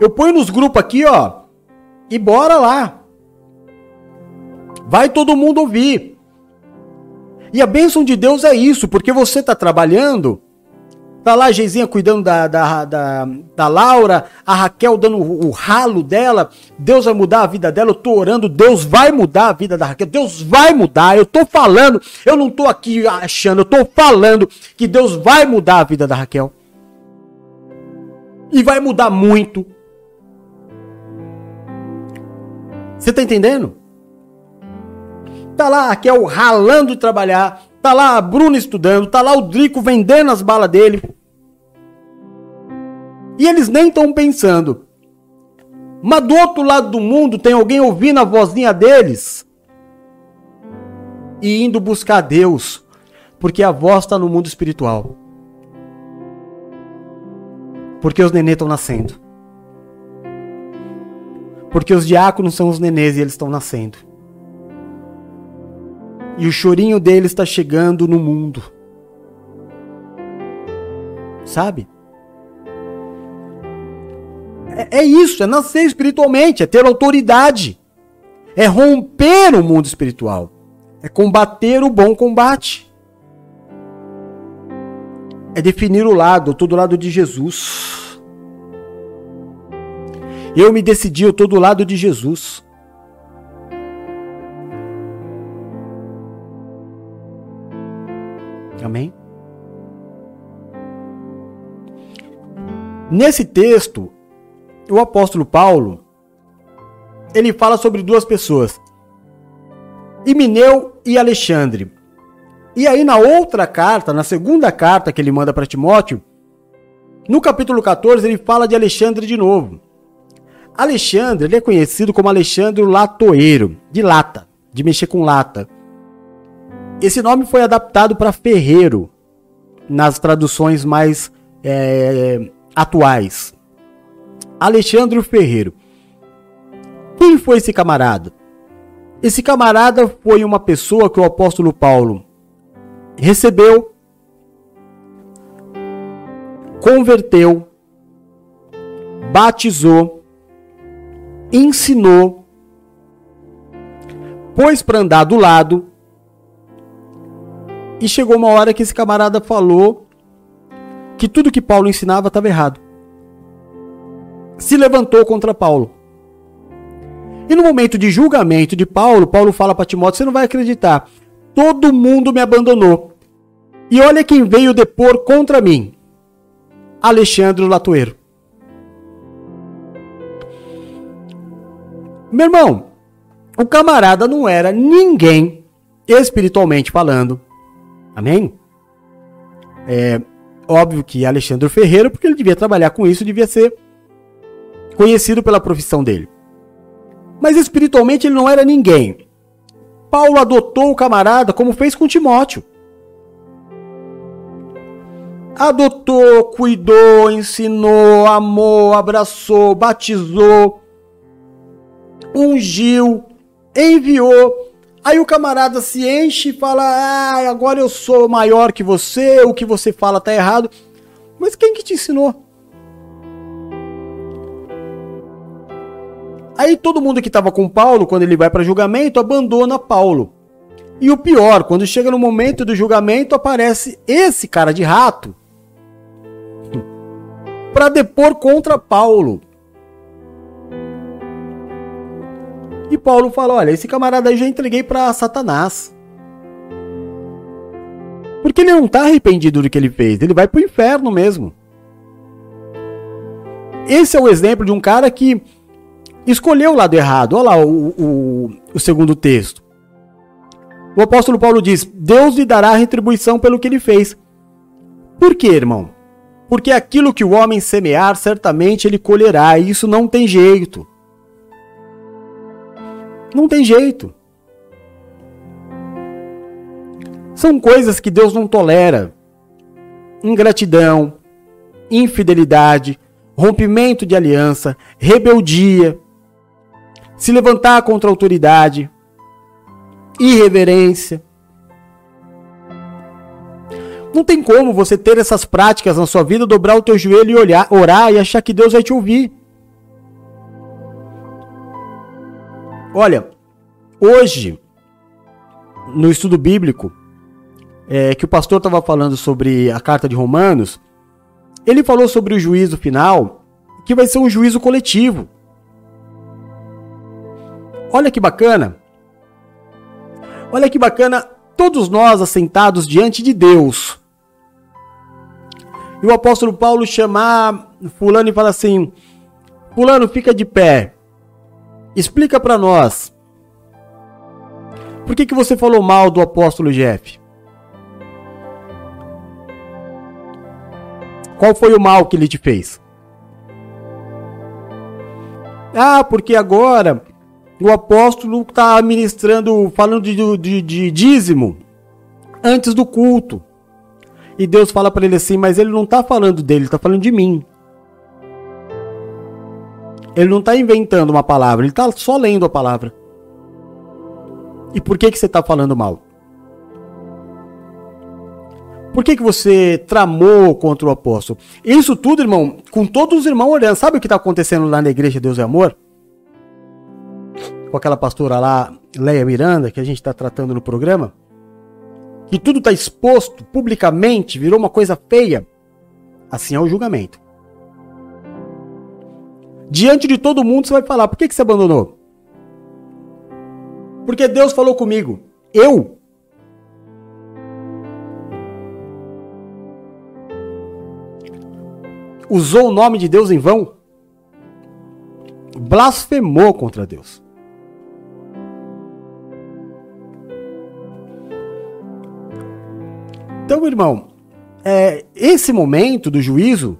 Eu ponho nos grupos aqui, ó. E bora lá. Vai todo mundo ouvir. E a bênção de Deus é isso, porque você tá trabalhando. Tá lá a Geizinha cuidando da, da, da, da, Laura, a Raquel dando o, o ralo dela. Deus vai mudar a vida dela. Eu tô orando, Deus vai mudar a vida da Raquel. Deus vai mudar. Eu tô falando, eu não tô aqui achando, eu tô falando que Deus vai mudar a vida da Raquel. E vai mudar muito. Você tá entendendo? Tá lá a Raquel ralando de trabalhar. Tá lá a Bruna estudando. Tá lá o Drico vendendo as balas dele. E eles nem estão pensando. Mas do outro lado do mundo tem alguém ouvindo a vozinha deles e indo buscar Deus, porque a voz está no mundo espiritual. Porque os nenês estão nascendo. Porque os diáconos são os nenês e eles estão nascendo. E o chorinho deles está chegando no mundo. Sabe? É, é isso, é nascer espiritualmente, é ter autoridade. É romper o mundo espiritual. É combater o bom combate é definir o lado, eu tô do lado de Jesus. Eu me decidi, eu tô do lado de Jesus. Amém? Nesse texto, o apóstolo Paulo, ele fala sobre duas pessoas. Imineu e Alexandre. E aí na outra carta, na segunda carta que ele manda para Timóteo, no capítulo 14 ele fala de Alexandre de novo. Alexandre, ele é conhecido como Alexandre Latoeiro, de lata, de mexer com lata. Esse nome foi adaptado para ferreiro nas traduções mais é, atuais. Alexandre Ferreiro. Quem foi esse camarada? Esse camarada foi uma pessoa que o apóstolo Paulo recebeu, converteu, batizou, ensinou, pôs para andar do lado e chegou uma hora que esse camarada falou que tudo que Paulo ensinava estava errado. Se levantou contra Paulo. E no momento de julgamento de Paulo, Paulo fala para Timóteo: Você não vai acreditar. Todo mundo me abandonou. E olha quem veio depor contra mim: Alexandre Latoeiro. Meu irmão, o camarada não era ninguém, espiritualmente falando. Amém? É óbvio que Alexandre Ferreira, porque ele devia trabalhar com isso, devia ser conhecido pela profissão dele. Mas espiritualmente ele não era ninguém. Paulo adotou o camarada como fez com Timóteo. Adotou, cuidou, ensinou, amou, abraçou, batizou, ungiu, enviou. Aí o camarada se enche e fala: Ah, agora eu sou maior que você, o que você fala tá errado. Mas quem que te ensinou? Aí todo mundo que estava com Paulo, quando ele vai para julgamento, abandona Paulo. E o pior, quando chega no momento do julgamento, aparece esse cara de rato para depor contra Paulo. E Paulo fala: Olha, esse camarada aí já entreguei para Satanás. Porque ele não está arrependido do que ele fez, ele vai para o inferno mesmo. Esse é o exemplo de um cara que escolheu o lado errado. Olha lá o, o, o segundo texto. O apóstolo Paulo diz: Deus lhe dará retribuição pelo que ele fez. Por quê, irmão? Porque aquilo que o homem semear, certamente ele colherá, e isso não tem jeito. Não tem jeito. São coisas que Deus não tolera. Ingratidão, infidelidade, rompimento de aliança, rebeldia, se levantar contra a autoridade, irreverência. Não tem como você ter essas práticas na sua vida, dobrar o teu joelho e olhar, orar e achar que Deus vai te ouvir. Olha, hoje, no estudo bíblico, é, que o pastor estava falando sobre a carta de Romanos, ele falou sobre o juízo final, que vai ser um juízo coletivo. Olha que bacana. Olha que bacana, todos nós assentados diante de Deus. E o apóstolo Paulo chamar fulano e fala assim: "Fulano, fica de pé. Explica para nós. Por que que você falou mal do apóstolo Jeff? Qual foi o mal que ele te fez? Ah, porque agora o apóstolo está ministrando, falando de, de, de dízimo antes do culto. E Deus fala para ele assim, mas ele não está falando dele, está falando de mim. Ele não está inventando uma palavra, ele está só lendo a palavra. E por que que você está falando mal? Por que, que você tramou contra o apóstolo? Isso tudo, irmão, com todos os irmãos olhando. Sabe o que está acontecendo lá na igreja Deus é Amor? com aquela pastora lá, Leia Miranda, que a gente está tratando no programa, que tudo está exposto publicamente, virou uma coisa feia, assim é o julgamento. Diante de todo mundo você vai falar: por que, que você abandonou? Porque Deus falou comigo. Eu? Usou o nome de Deus em vão? blasfemou contra Deus. Então, irmão, é, esse momento do juízo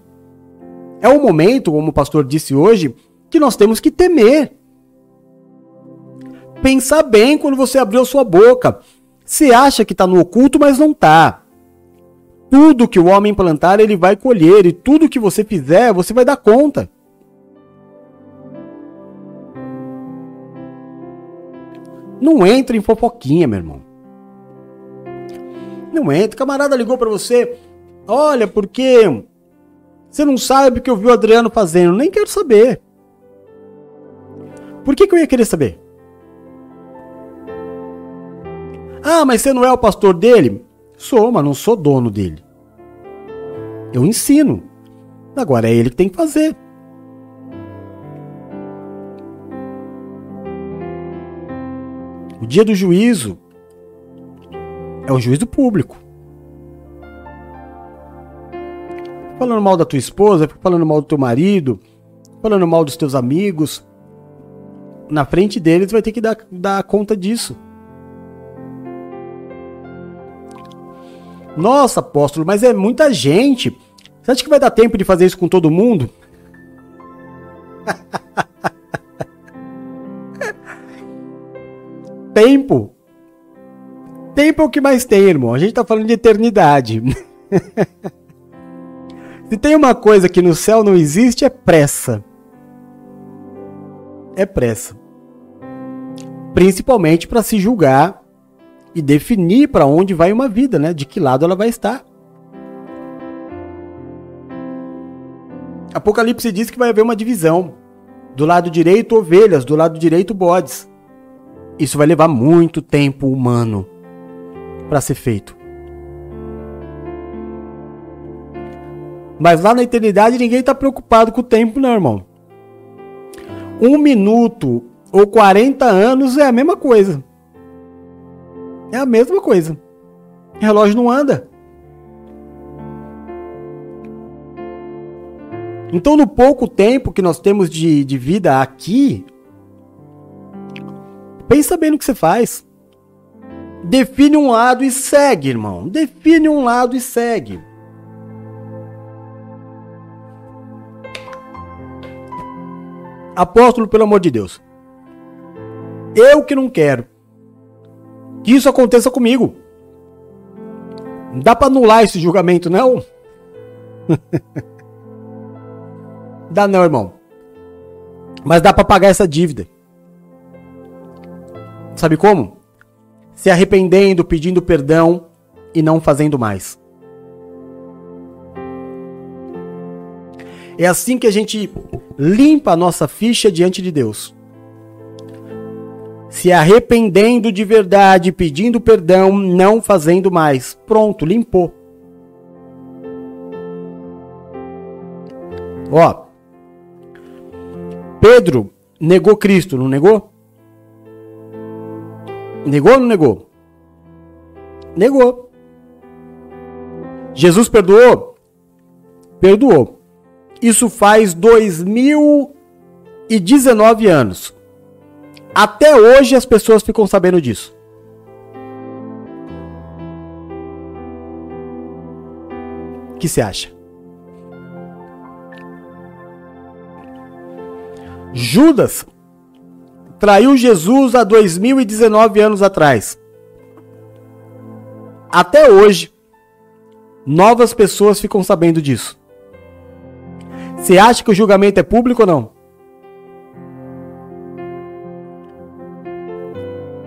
é o momento, como o pastor disse hoje, que nós temos que temer. Pensar bem quando você abriu sua boca. Você acha que está no oculto, mas não está. Tudo que o homem plantar, ele vai colher. E tudo que você fizer, você vai dar conta. Não entra em fofoquinha, meu irmão. Não entra. Camarada ligou para você. Olha, porque você não sabe o que eu vi o Adriano fazendo. Nem quero saber. Por que, que eu ia querer saber? Ah, mas você não é o pastor dele? Sou, mas não sou dono dele. Eu ensino. Agora é ele que tem que fazer. O dia do juízo é o juízo público. Falando mal da tua esposa, falando mal do teu marido, falando mal dos teus amigos. Na frente deles vai ter que dar, dar conta disso. Nossa, apóstolo, mas é muita gente. Você acha que vai dar tempo de fazer isso com todo mundo? tempo. Tempo é o que mais tem, irmão. A gente tá falando de eternidade. Se tem uma coisa que no céu não existe, é pressa. É pressa. Principalmente para se julgar e definir para onde vai uma vida, né? De que lado ela vai estar. Apocalipse diz que vai haver uma divisão. Do lado direito, ovelhas, do lado direito, bodes. Isso vai levar muito tempo humano para ser feito. Mas lá na eternidade ninguém está preocupado com o tempo, não, irmão. Um minuto ou 40 anos é a mesma coisa. É a mesma coisa. O relógio não anda. Então, no pouco tempo que nós temos de, de vida aqui, pensa bem no que você faz. Define um lado e segue, irmão. Define um lado e segue. Apóstolo, pelo amor de Deus. Eu que não quero que isso aconteça comigo. Não dá para anular esse julgamento, não? dá não, irmão. Mas dá para pagar essa dívida. Sabe como? Se arrependendo, pedindo perdão e não fazendo mais. É assim que a gente limpa a nossa ficha diante de Deus se arrependendo de verdade, pedindo perdão, não fazendo mais. Pronto, limpou. Ó, Pedro negou Cristo, não negou? Negou ou não negou? Negou. Jesus perdoou? Perdoou. Isso faz 2019 anos. Até hoje as pessoas ficam sabendo disso. O que você acha? Judas traiu Jesus há 2019 anos atrás. Até hoje, novas pessoas ficam sabendo disso. Você acha que o julgamento é público ou não?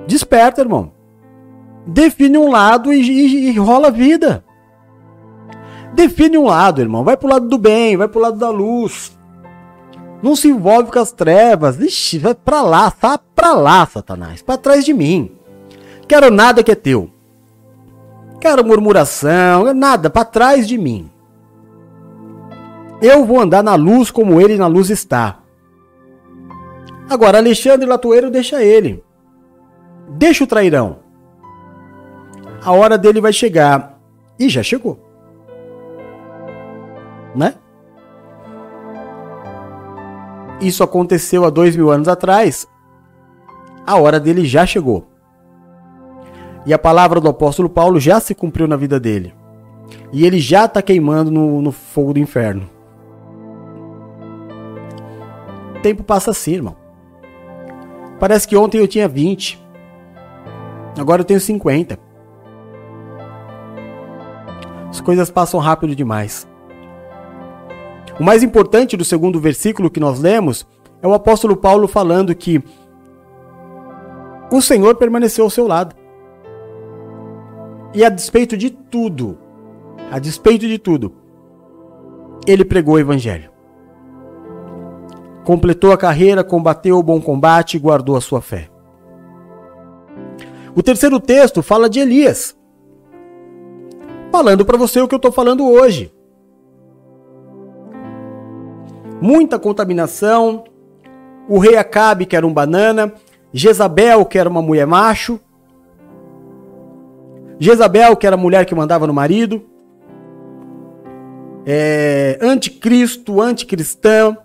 Desperta, irmão. Define um lado e, e, e rola a vida. Define um lado, irmão. Vai pro lado do bem, vai pro lado da luz. Não se envolve com as trevas. Ixi, vai pra lá, tá pra lá, Satanás. Pra trás de mim. Quero nada que é teu. Quero murmuração, nada, pra trás de mim. Eu vou andar na luz como ele na luz está. Agora, Alexandre Latoeiro deixa ele. Deixa o trairão. A hora dele vai chegar. E já chegou. Né? isso aconteceu há dois mil anos atrás, a hora dele já chegou. E a palavra do apóstolo Paulo já se cumpriu na vida dele. E ele já está queimando no, no fogo do inferno. Tempo passa assim, irmão. Parece que ontem eu tinha 20. Agora eu tenho 50. As coisas passam rápido demais. O mais importante do segundo versículo que nós lemos é o apóstolo Paulo falando que o Senhor permaneceu ao seu lado. E a despeito de tudo, a despeito de tudo, ele pregou o evangelho. Completou a carreira, combateu o bom combate e guardou a sua fé. O terceiro texto fala de Elias. Falando para você o que eu estou falando hoje. Muita contaminação. O rei Acabe, que era um banana. Jezabel, que era uma mulher macho. Jezabel, que era a mulher que mandava no marido. É, anticristo, anticristã.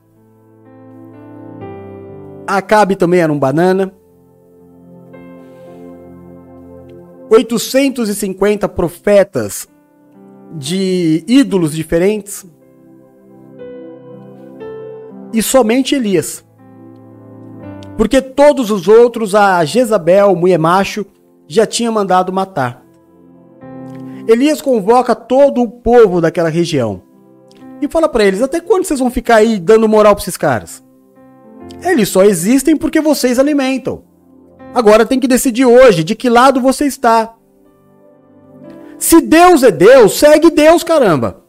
Acabe também era um banana. 850 profetas de ídolos diferentes. E somente Elias. Porque todos os outros, a Jezabel, mulher macho, já tinha mandado matar. Elias convoca todo o povo daquela região e fala para eles: até quando vocês vão ficar aí dando moral para esses caras? Eles só existem porque vocês alimentam. Agora tem que decidir hoje de que lado você está. Se Deus é Deus, segue Deus, caramba.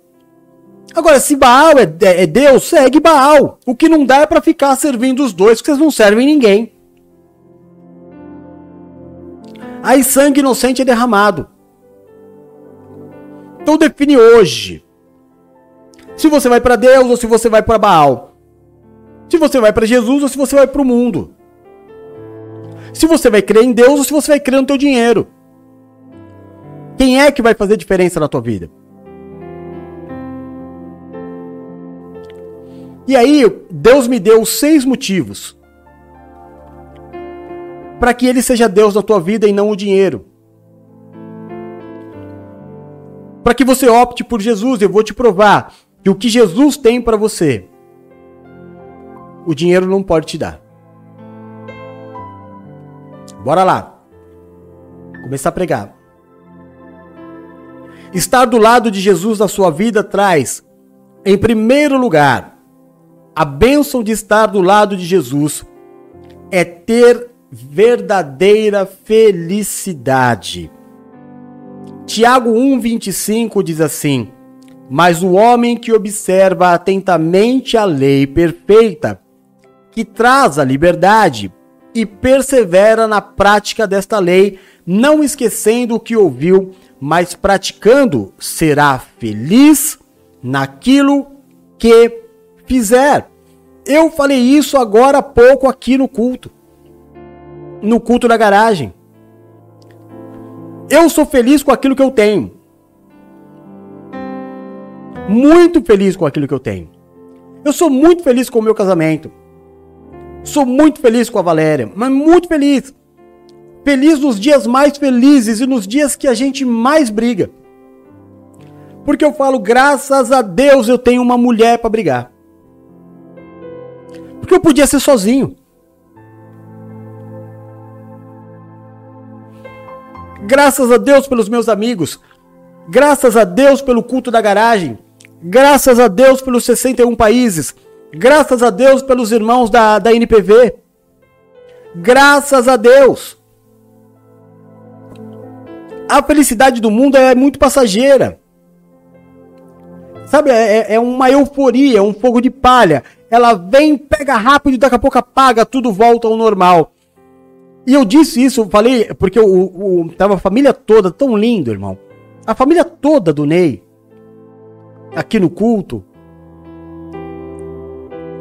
Agora, se Baal é, é, é Deus, segue Baal. O que não dá é para ficar servindo os dois, porque vocês não servem ninguém. Aí sangue inocente é derramado. Então define hoje. Se você vai para Deus ou se você vai para Baal. Se você vai para Jesus ou se você vai para o mundo. Se você vai crer em Deus ou se você vai crer no teu dinheiro. Quem é que vai fazer diferença na tua vida? E aí, Deus me deu seis motivos para que ele seja Deus na tua vida e não o dinheiro. Para que você opte por Jesus, eu vou te provar que o que Jesus tem para você, o dinheiro não pode te dar. Bora lá. Começar a pregar. Estar do lado de Jesus na sua vida traz, em primeiro lugar, a bênção de estar do lado de Jesus é ter verdadeira felicidade. Tiago 1,25 diz assim: Mas o homem que observa atentamente a lei perfeita, que traz a liberdade, e persevera na prática desta lei, não esquecendo o que ouviu, mas praticando, será feliz naquilo que fizer. Eu falei isso agora há pouco aqui no culto. No culto da garagem. Eu sou feliz com aquilo que eu tenho. Muito feliz com aquilo que eu tenho. Eu sou muito feliz com o meu casamento. Sou muito feliz com a Valéria, mas muito feliz. Feliz nos dias mais felizes e nos dias que a gente mais briga. Porque eu falo, graças a Deus eu tenho uma mulher para brigar. Porque eu podia ser sozinho. Graças a Deus pelos meus amigos. Graças a Deus pelo culto da garagem. Graças a Deus pelos 61 países. Graças a Deus pelos irmãos da, da NPV. Graças a Deus. A felicidade do mundo é muito passageira. Sabe, é, é uma euforia, um fogo de palha. Ela vem, pega rápido daqui a pouco apaga, tudo volta ao normal. E eu disse isso, eu falei, porque o, o, tava a família toda tão lindo, irmão. A família toda do Ney, aqui no culto.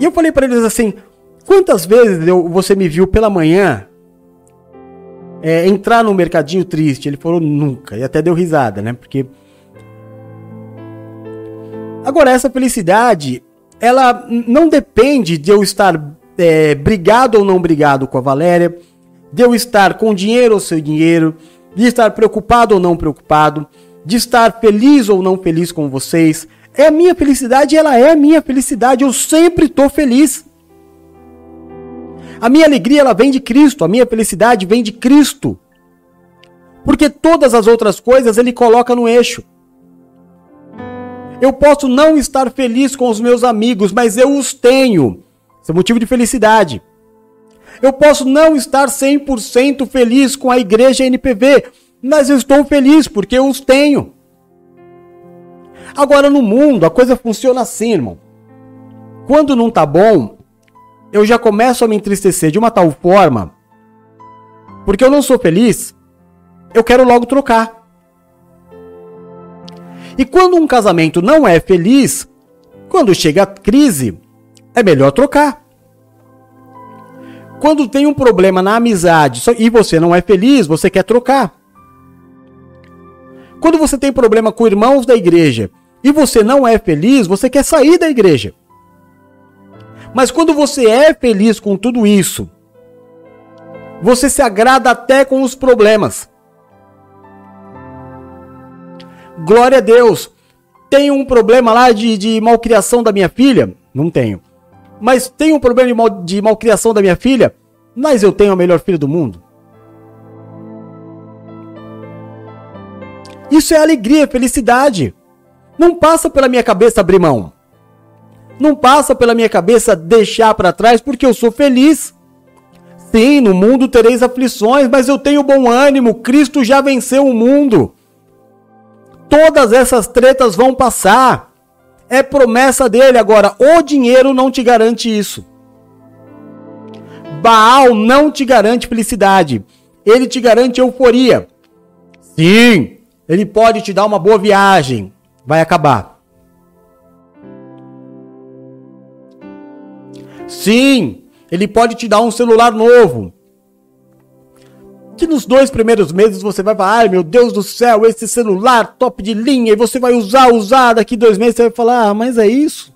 E eu falei para eles assim: quantas vezes eu, você me viu pela manhã é, entrar no mercadinho triste? Ele falou nunca, e até deu risada, né? Porque. Agora, essa felicidade ela não depende de eu estar é, brigado ou não brigado com a Valéria, de eu estar com dinheiro ou sem dinheiro, de estar preocupado ou não preocupado, de estar feliz ou não feliz com vocês. É a minha felicidade, ela é a minha felicidade. Eu sempre estou feliz. A minha alegria ela vem de Cristo, a minha felicidade vem de Cristo. Porque todas as outras coisas ele coloca no eixo. Eu posso não estar feliz com os meus amigos, mas eu os tenho. Isso é motivo de felicidade. Eu posso não estar 100% feliz com a igreja NPV, mas eu estou feliz porque eu os tenho. Agora no mundo a coisa funciona assim, irmão. Quando não tá bom, eu já começo a me entristecer de uma tal forma, porque eu não sou feliz, eu quero logo trocar. E quando um casamento não é feliz, quando chega a crise, é melhor trocar. Quando tem um problema na amizade e você não é feliz, você quer trocar. Quando você tem problema com irmãos da igreja e você não é feliz, você quer sair da igreja. Mas quando você é feliz com tudo isso, você se agrada até com os problemas. Glória a Deus. Tenho um problema lá de, de malcriação da minha filha? Não tenho. Mas tenho um problema de, mal, de malcriação da minha filha? Mas eu tenho a melhor filha do mundo. Isso é alegria, felicidade. Não passa pela minha cabeça abrir mão. Não passa pela minha cabeça deixar para trás porque eu sou feliz. Sim, no mundo tereis aflições, mas eu tenho bom ânimo. Cristo já venceu o mundo. Todas essas tretas vão passar. É promessa dele. Agora, o dinheiro não te garante isso. Baal não te garante felicidade. Ele te garante euforia. Sim, ele pode te dar uma boa viagem. Vai acabar. Sim, ele pode te dar um celular novo que nos dois primeiros meses você vai falar, ai meu Deus do céu, esse celular top de linha, e você vai usar, usar, daqui dois meses você vai falar, ah, mas é isso.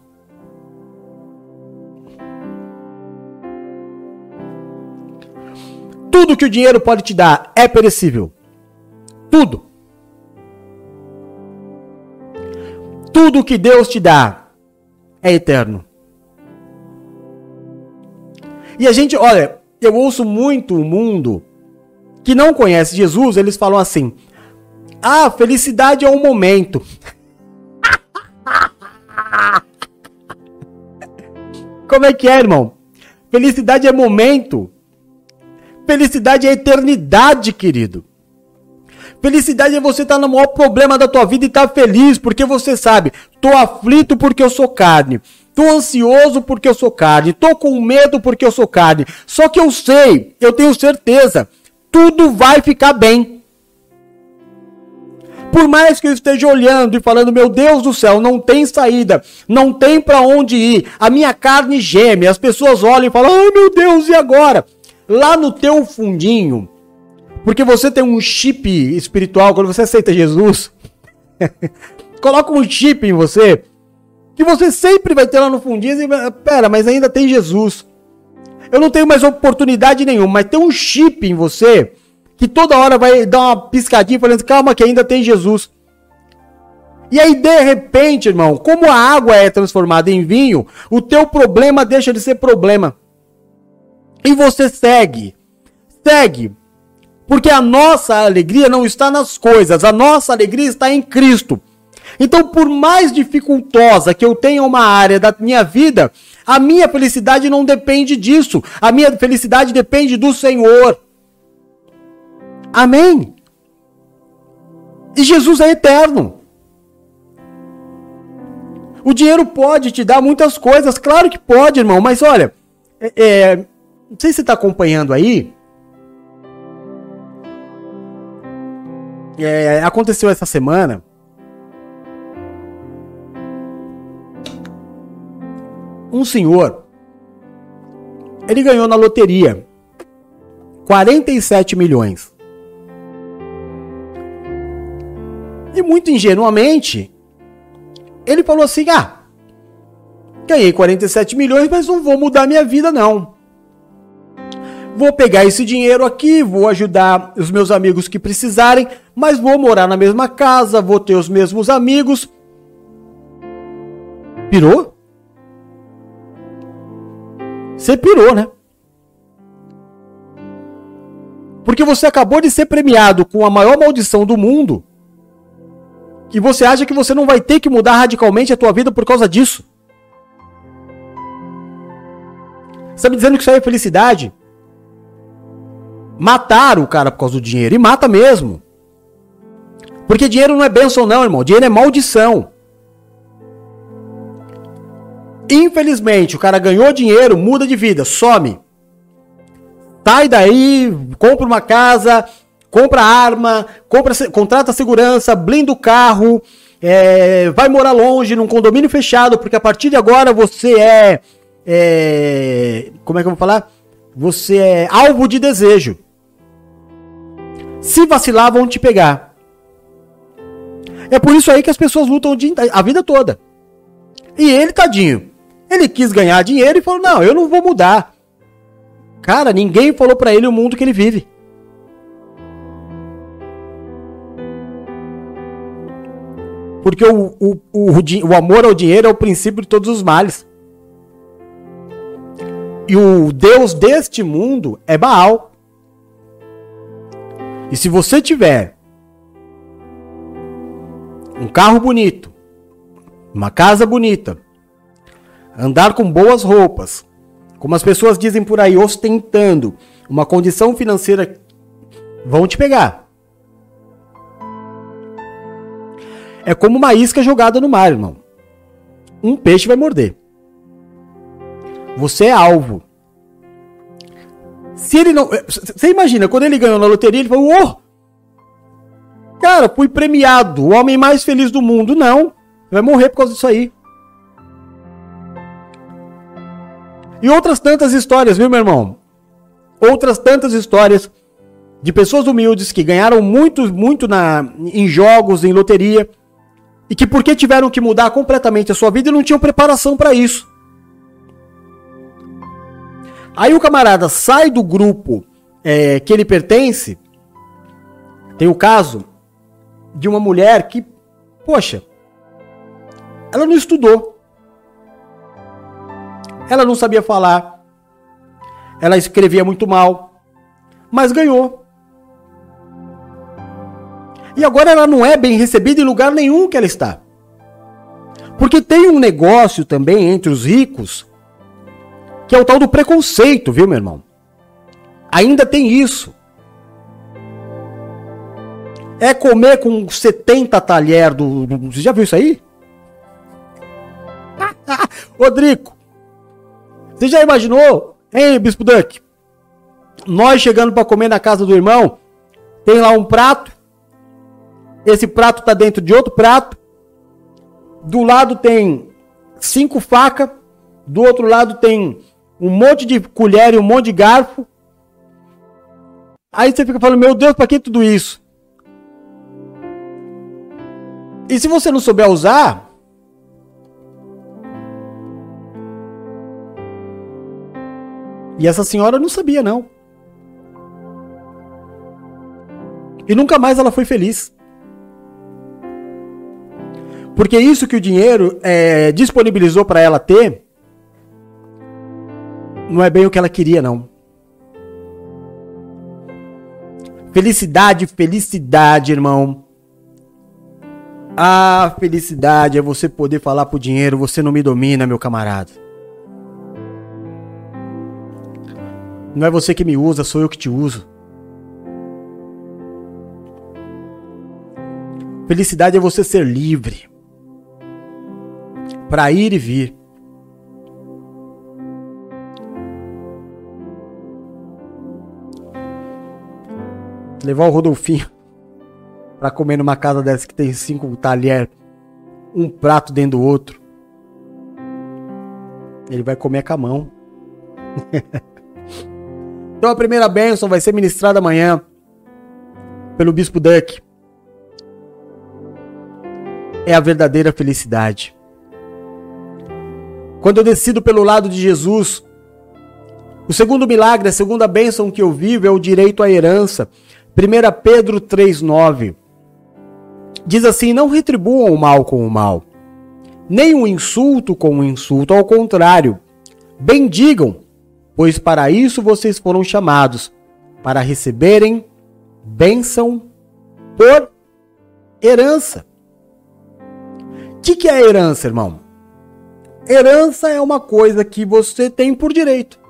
Tudo que o dinheiro pode te dar é perecível. Tudo. Tudo que Deus te dá é eterno. E a gente, olha, eu ouço muito o mundo que não conhece Jesus, eles falam assim: "Ah, felicidade é um momento". Como é que é, irmão? Felicidade é momento. Felicidade é eternidade, querido. Felicidade é você estar tá no maior problema da tua vida e estar tá feliz, porque você sabe, tô aflito porque eu sou carne. Tô ansioso porque eu sou carne, tô com medo porque eu sou carne. Só que eu sei, eu tenho certeza tudo vai ficar bem. Por mais que eu esteja olhando e falando, meu Deus do céu, não tem saída, não tem para onde ir, a minha carne geme, as pessoas olham e falam, oh, meu Deus, e agora? Lá no teu fundinho, porque você tem um chip espiritual, quando você aceita Jesus, coloca um chip em você, que você sempre vai ter lá no fundinho pera, mas ainda tem Jesus eu não tenho mais oportunidade nenhuma, mas tem um chip em você que toda hora vai dar uma piscadinha falando, calma que ainda tem Jesus. E aí, de repente, irmão, como a água é transformada em vinho, o teu problema deixa de ser problema. E você segue. Segue. Porque a nossa alegria não está nas coisas, a nossa alegria está em Cristo. Então, por mais dificultosa que eu tenha uma área da minha vida, a minha felicidade não depende disso. A minha felicidade depende do Senhor. Amém. E Jesus é eterno. O dinheiro pode te dar muitas coisas, claro que pode, irmão, mas olha, é, é, não sei se você está acompanhando aí. É, aconteceu essa semana um senhor, ele ganhou na loteria 47 milhões. E muito ingenuamente, ele falou assim: ah, Ganhei 47 milhões, mas não vou mudar minha vida, não. Vou pegar esse dinheiro aqui, vou ajudar os meus amigos que precisarem, mas vou morar na mesma casa, vou ter os mesmos amigos. Pirou? Você pirou, né? Porque você acabou de ser premiado com a maior maldição do mundo. E você acha que você não vai ter que mudar radicalmente a tua vida por causa disso? Você tá me dizendo que isso aí é felicidade? Mataram o cara por causa do dinheiro. E mata mesmo. Porque dinheiro não é bênção, não, irmão. Dinheiro é maldição. Infelizmente, o cara ganhou dinheiro, muda de vida, some. Sai daí, compra uma casa, compra arma, compra, contrata segurança, blinda o carro, é, vai morar longe, num condomínio fechado, porque a partir de agora você é, é. Como é que eu vou falar? Você é alvo de desejo. Se vacilar, vão te pegar. É por isso aí que as pessoas lutam a vida toda. E ele, tadinho, ele quis ganhar dinheiro e falou: Não, eu não vou mudar. Cara, ninguém falou para ele o mundo que ele vive. Porque o, o, o, o, amor ao dinheiro é o princípio de todos os males. E o Deus deste mundo é Baal. E se você tiver um carro bonito, uma casa bonita, andar com boas roupas, como as pessoas dizem por aí, ostentando uma condição financeira, vão te pegar. É como uma isca jogada no mar, irmão. Um peixe vai morder. Você é alvo. Se ele não. Você imagina, quando ele ganhou na loteria, ele falou: oh, Cara, fui premiado, o homem mais feliz do mundo. Não. Vai morrer por causa disso aí. E outras tantas histórias, viu, meu irmão? Outras tantas histórias de pessoas humildes que ganharam muito, muito na, em jogos, em loteria, e que porque tiveram que mudar completamente a sua vida não tinham preparação para isso. Aí o camarada sai do grupo é, que ele pertence. Tem o caso de uma mulher que, poxa, ela não estudou. Ela não sabia falar. Ela escrevia muito mal. Mas ganhou. E agora ela não é bem recebida em lugar nenhum que ela está. Porque tem um negócio também entre os ricos que é o tal do preconceito, viu, meu irmão? Ainda tem isso. É comer com 70 talher do. Você já viu isso aí? Rodrigo, você já imaginou? Hein, Bispo Duck? Nós chegando para comer na casa do irmão, tem lá um prato. Esse prato tá dentro de outro prato. Do lado tem cinco facas. Do outro lado tem um monte de colher e um monte de garfo. Aí você fica falando, meu Deus, para que tudo isso? E se você não souber usar, E essa senhora não sabia, não. E nunca mais ela foi feliz. Porque isso que o dinheiro é, disponibilizou para ela ter não é bem o que ela queria, não. Felicidade, felicidade, irmão. Ah, felicidade é você poder falar pro dinheiro, você não me domina, meu camarada. Não é você que me usa, sou eu que te uso. Felicidade é você ser livre para ir e vir. levar o Rodolfinho para comer numa casa dessa que tem cinco talher, um prato dentro do outro. Ele vai comer com a mão. então a primeira bênção vai ser ministrada amanhã pelo Bispo Duck. É a verdadeira felicidade. quando eu decido pelo lado de Jesus. O segundo milagre, a segunda bênção que eu vivo é o direito à herança. 1 Pedro 3,9 diz assim: Não retribuam o mal com o mal, nem o insulto com o insulto, ao contrário, bendigam, pois para isso vocês foram chamados, para receberem bênção por herança. O que, que é herança, irmão? Herança é uma coisa que você tem por direito.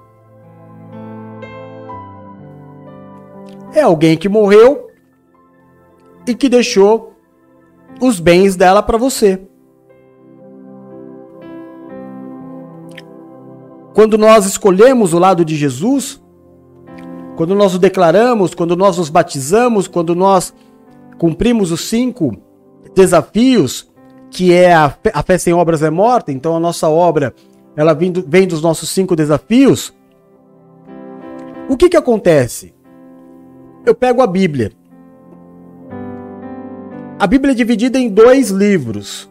É alguém que morreu e que deixou os bens dela para você. Quando nós escolhemos o lado de Jesus, quando nós o declaramos, quando nós nos batizamos, quando nós cumprimos os cinco desafios, que é a fé, a fé sem obras é morta, então a nossa obra ela vem, do, vem dos nossos cinco desafios. O que que acontece? Eu pego a Bíblia. A Bíblia é dividida em dois livros.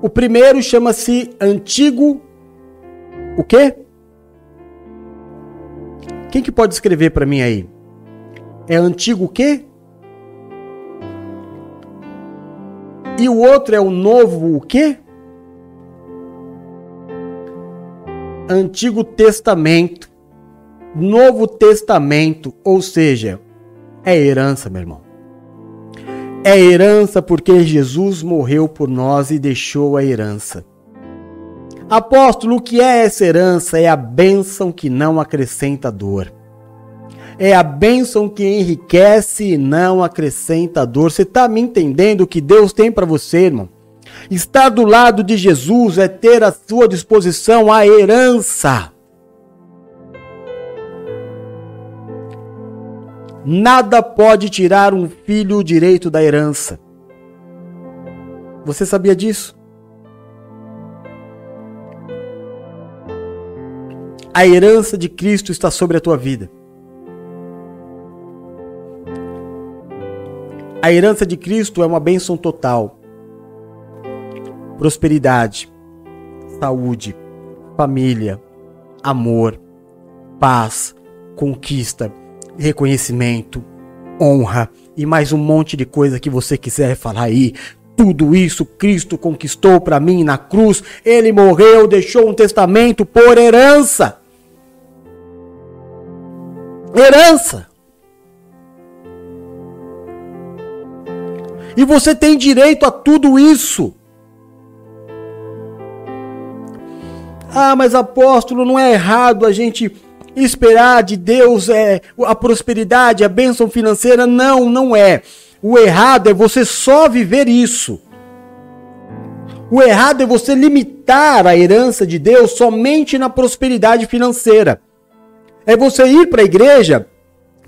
O primeiro chama-se Antigo o quê? Quem que pode escrever para mim aí? É antigo o quê? E o outro é o novo o quê? Antigo Testamento. Novo Testamento, ou seja, é herança, meu irmão. É herança porque Jesus morreu por nós e deixou a herança. Apóstolo, o que é essa herança? É a bênção que não acrescenta dor. É a bênção que enriquece e não acrescenta dor. Você está me entendendo o que Deus tem para você, irmão? Estar do lado de Jesus é ter à sua disposição a herança. Nada pode tirar um filho o direito da herança. Você sabia disso? A herança de Cristo está sobre a tua vida. A herança de Cristo é uma bênção total. Prosperidade, saúde, família, amor, paz, conquista, reconhecimento, honra e mais um monte de coisa que você quiser falar aí. Tudo isso Cristo conquistou para mim na cruz. Ele morreu, deixou um testamento por herança herança. E você tem direito a tudo isso. Ah, mas apóstolo, não é errado a gente esperar de Deus é, a prosperidade, a bênção financeira. Não, não é. O errado é você só viver isso. O errado é você limitar a herança de Deus somente na prosperidade financeira. É você ir para a igreja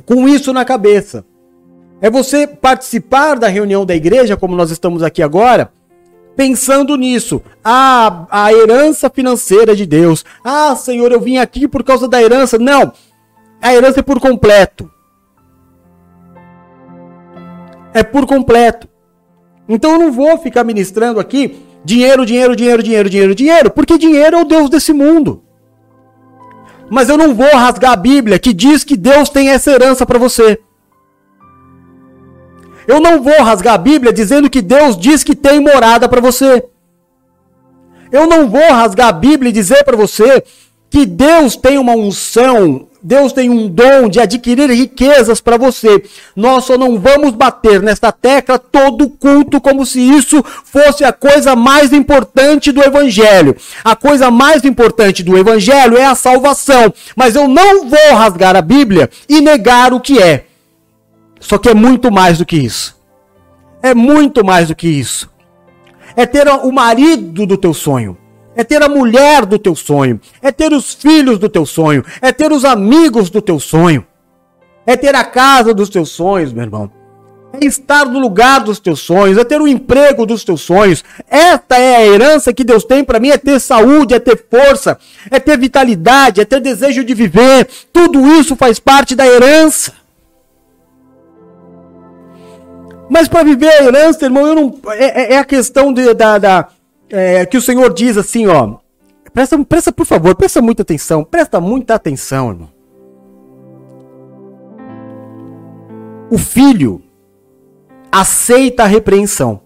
com isso na cabeça. É você participar da reunião da igreja, como nós estamos aqui agora, pensando nisso. Ah, a herança financeira de Deus. Ah, Senhor, eu vim aqui por causa da herança. Não. A herança é por completo. É por completo. Então eu não vou ficar ministrando aqui dinheiro, dinheiro, dinheiro, dinheiro, dinheiro, dinheiro, porque dinheiro é o Deus desse mundo. Mas eu não vou rasgar a Bíblia que diz que Deus tem essa herança para você. Eu não vou rasgar a Bíblia dizendo que Deus diz que tem morada para você. Eu não vou rasgar a Bíblia e dizer para você que Deus tem uma unção Deus tem um dom de adquirir riquezas para você. Nós só não vamos bater nesta tecla todo culto como se isso fosse a coisa mais importante do evangelho. A coisa mais importante do evangelho é a salvação, mas eu não vou rasgar a Bíblia e negar o que é. Só que é muito mais do que isso. É muito mais do que isso. É ter o marido do teu sonho é ter a mulher do teu sonho, é ter os filhos do teu sonho, é ter os amigos do teu sonho, é ter a casa dos teus sonhos, meu irmão. É estar no lugar dos teus sonhos, é ter o emprego dos teus sonhos. Esta é a herança que Deus tem para mim: é ter saúde, é ter força, é ter vitalidade, é ter desejo de viver. Tudo isso faz parte da herança. Mas para viver a herança, irmão, eu não, é, é, é a questão de, da, da, é, que o Senhor diz assim, ó, Presta, presta, por favor, presta muita atenção. Presta muita atenção, irmão. O filho aceita a repreensão.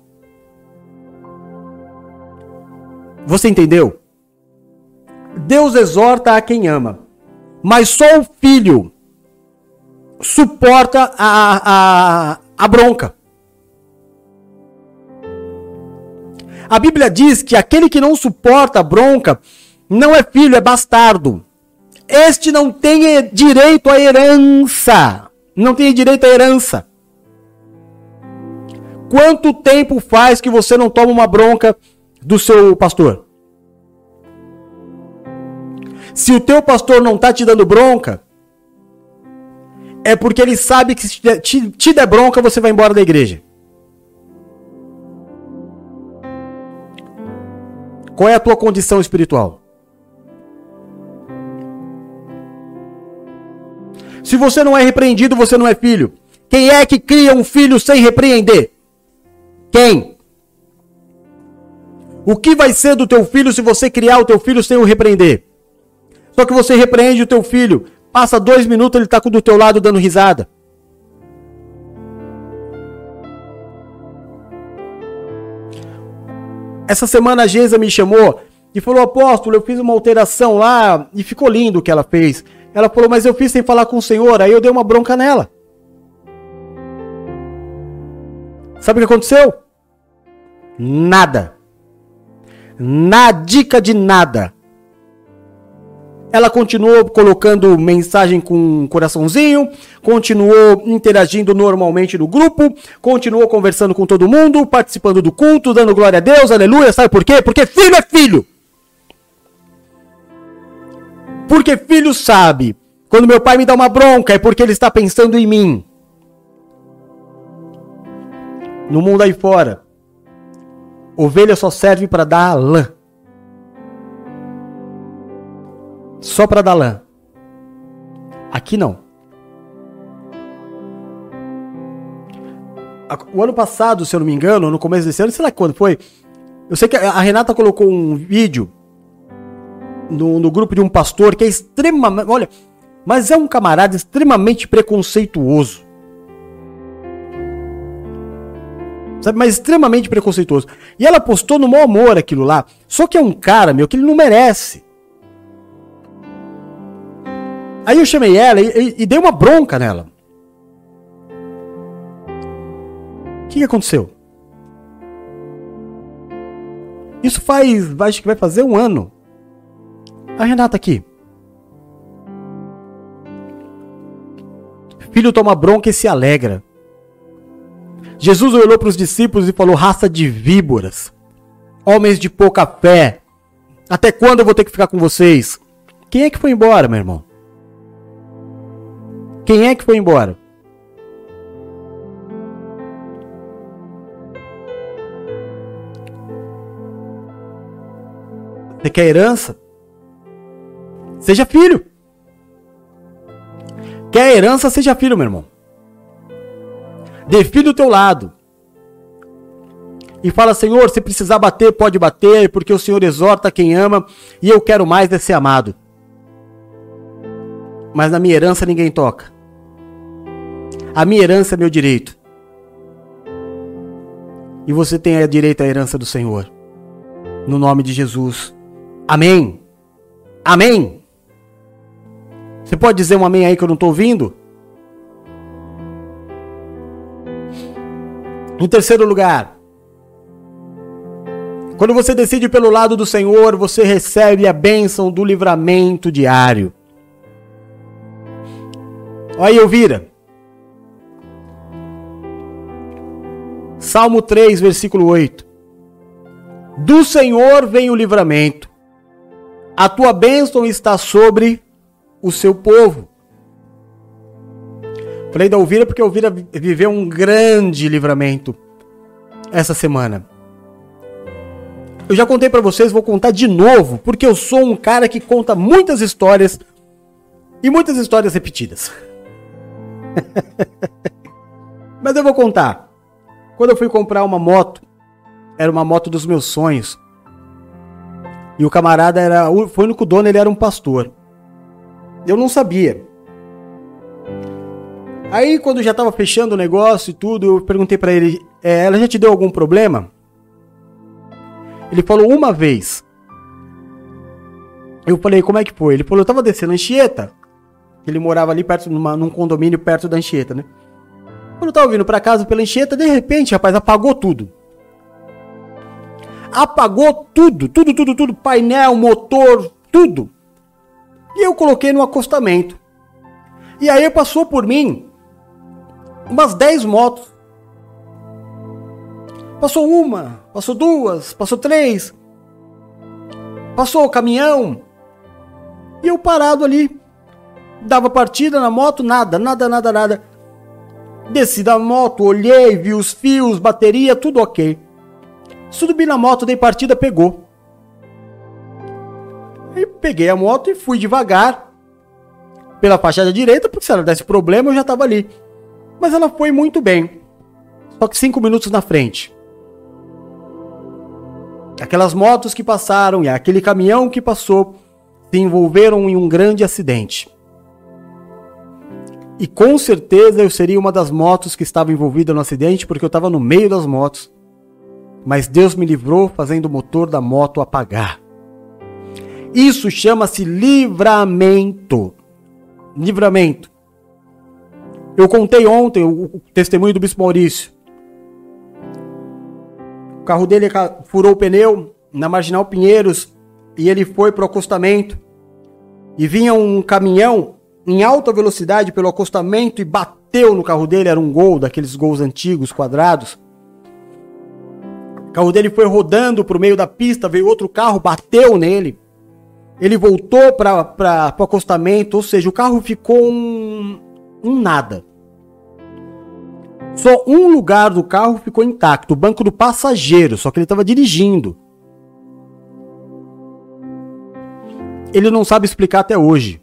Você entendeu? Deus exorta a quem ama, mas só o filho suporta a, a, a bronca. A Bíblia diz que aquele que não suporta a bronca não é filho, é bastardo. Este não tem direito à herança. Não tem direito à herança. Quanto tempo faz que você não toma uma bronca do seu pastor? Se o teu pastor não tá te dando bronca, é porque ele sabe que se te der bronca, você vai embora da igreja. Qual é a tua condição espiritual? Se você não é repreendido, você não é filho. Quem é que cria um filho sem repreender? Quem? O que vai ser do teu filho se você criar o teu filho sem o repreender? Só que você repreende o teu filho, passa dois minutos ele está do teu lado dando risada. Essa semana a Geisa me chamou e falou: Apóstolo, eu fiz uma alteração lá e ficou lindo o que ela fez. Ela falou: Mas eu fiz sem falar com o Senhor. Aí eu dei uma bronca nela. Sabe o que aconteceu? Nada. Nadica de nada. Ela continuou colocando mensagem com um coraçãozinho, continuou interagindo normalmente no grupo, continuou conversando com todo mundo, participando do culto, dando glória a Deus, aleluia. Sabe por quê? Porque filho é filho. Porque filho sabe. Quando meu pai me dá uma bronca, é porque ele está pensando em mim. No mundo aí fora, ovelha só serve para dar lã. Só para dar lã. Aqui não. O ano passado, se eu não me engano, no começo desse ano, sei lá quando foi. Eu sei que a Renata colocou um vídeo no, no grupo de um pastor que é extremamente. Olha, mas é um camarada extremamente preconceituoso. Sabe, mas extremamente preconceituoso. E ela postou no mau amor aquilo lá. Só que é um cara, meu, que ele não merece. Aí eu chamei ela e, e, e dei uma bronca nela. O que, que aconteceu? Isso faz, acho que vai fazer um ano. A Renata aqui. Filho toma bronca e se alegra. Jesus olhou para os discípulos e falou: raça de víboras, homens de pouca fé. Até quando eu vou ter que ficar com vocês? Quem é que foi embora, meu irmão? Quem é que foi embora? Você quer herança? Seja filho. Quer herança? Seja filho, meu irmão. Filho do teu lado. E fala, Senhor, se precisar bater, pode bater, porque o Senhor exorta quem ama e eu quero mais é ser amado. Mas na minha herança ninguém toca. A minha herança é meu direito. E você tem a direito à herança do Senhor. No nome de Jesus. Amém. Amém. Você pode dizer um amém aí que eu não estou ouvindo? Em terceiro lugar, quando você decide pelo lado do Senhor, você recebe a bênção do livramento diário. Olha aí, Elvira. Salmo 3, versículo 8. Do Senhor vem o livramento. A tua bênção está sobre o seu povo. Falei da Elvira porque a Elvira viveu um grande livramento essa semana. Eu já contei para vocês, vou contar de novo, porque eu sou um cara que conta muitas histórias e muitas histórias repetidas. Mas eu vou contar. Quando eu fui comprar uma moto, era uma moto dos meus sonhos. E o camarada era. O único dono, ele era um pastor. Eu não sabia. Aí, quando já tava fechando o negócio e tudo, eu perguntei para ele: é, ela já te deu algum problema? Ele falou uma vez. Eu falei, como é que foi? Ele falou, eu tava descendo a Anchieta. Ele morava ali perto, numa, num condomínio perto da Anchieta, né? Quando tava vindo pra casa pela Anchieta, de repente, rapaz, apagou tudo. Apagou tudo, tudo, tudo, tudo. Painel, motor, tudo. E eu coloquei no acostamento. E aí passou por mim umas 10 motos. Passou uma, passou duas, passou três. Passou o caminhão. E eu parado ali. Dava partida na moto, nada, nada, nada, nada. Desci da moto, olhei, vi os fios, bateria, tudo ok. Subi na moto, dei partida, pegou. Aí peguei a moto e fui devagar pela faixa da direita, porque se ela desse problema eu já tava ali. Mas ela foi muito bem. Só que cinco minutos na frente. Aquelas motos que passaram e aquele caminhão que passou se envolveram em um grande acidente. E com certeza eu seria uma das motos que estava envolvida no acidente, porque eu estava no meio das motos. Mas Deus me livrou fazendo o motor da moto apagar. Isso chama-se livramento. Livramento. Eu contei ontem o, testemunho do Bispo Maurício. O carro dele furou o pneu na Marginal Pinheiros e ele foi para o acostamento. E vinha um caminhão em alta velocidade pelo acostamento e bateu no carro dele. Era um gol, daqueles gols antigos, quadrados. O carro dele foi rodando para o meio da pista, veio outro carro, bateu nele. Ele voltou para o acostamento, ou seja, o carro ficou um, um nada. Só um lugar do carro ficou intacto, o banco do passageiro, só que ele estava dirigindo. Ele não sabe explicar até hoje.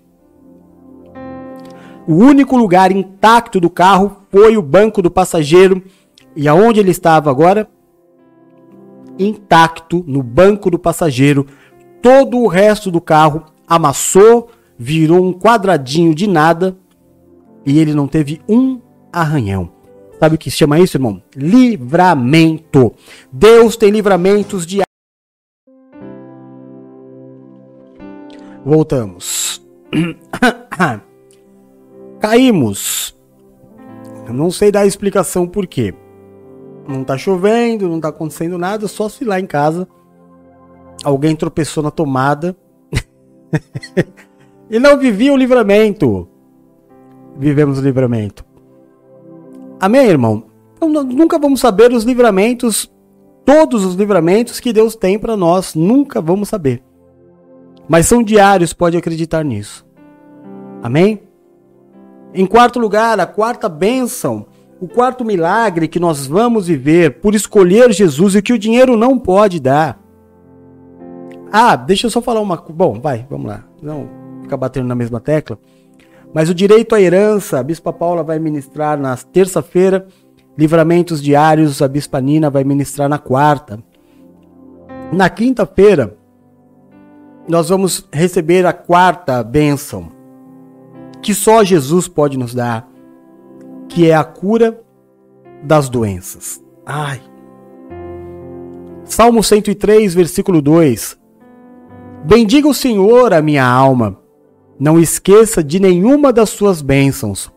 O único lugar intacto do carro foi o banco do passageiro. E aonde ele estava agora? Intacto no banco do passageiro. Todo o resto do carro amassou, virou um quadradinho de nada e ele não teve um arranhão. Sabe o que se chama isso, irmão? Livramento. Deus tem livramentos de. Voltamos. Caímos. Eu não sei dar a explicação por quê. Não tá chovendo, não tá acontecendo nada, só se lá em casa alguém tropeçou na tomada e não vivia o livramento. Vivemos o livramento. Amém, irmão? Então, nunca vamos saber os livramentos, todos os livramentos que Deus tem para nós, nunca vamos saber. Mas são diários, pode acreditar nisso. Amém? Em quarto lugar, a quarta bênção, o quarto milagre que nós vamos viver por escolher Jesus e que o dinheiro não pode dar. Ah, deixa eu só falar uma. Bom, vai, vamos lá. Não ficar batendo na mesma tecla. Mas o direito à herança, a Bispa Paula vai ministrar na terça-feira. Livramentos diários, a Bispa Nina vai ministrar na quarta. Na quinta-feira, nós vamos receber a quarta bênção que só Jesus pode nos dar, que é a cura das doenças. Ai. Salmo 103, versículo 2. Bendiga o Senhor a minha alma. Não esqueça de nenhuma das suas bênçãos.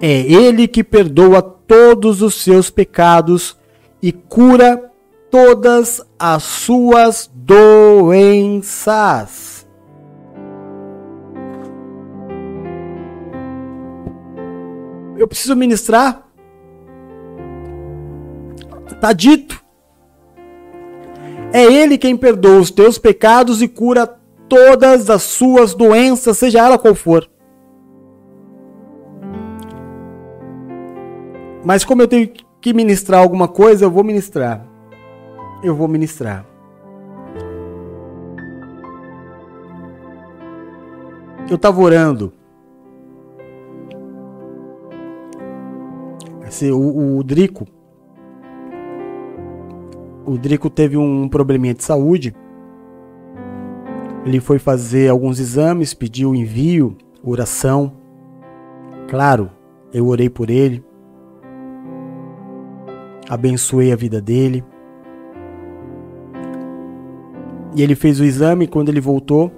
É Ele que perdoa todos os seus pecados e cura todas as suas doenças. Eu preciso ministrar. Está dito. É Ele quem perdoa os teus pecados e cura todas as suas doenças, seja ela qual for. Mas como eu tenho que ministrar alguma coisa, eu vou ministrar. Eu vou ministrar. Eu estava orando Esse, o, o Drico. O Drico teve um probleminha de saúde. Ele foi fazer alguns exames, pediu envio, oração. Claro, eu orei por ele, abençoei a vida dele. E ele fez o exame quando ele voltou,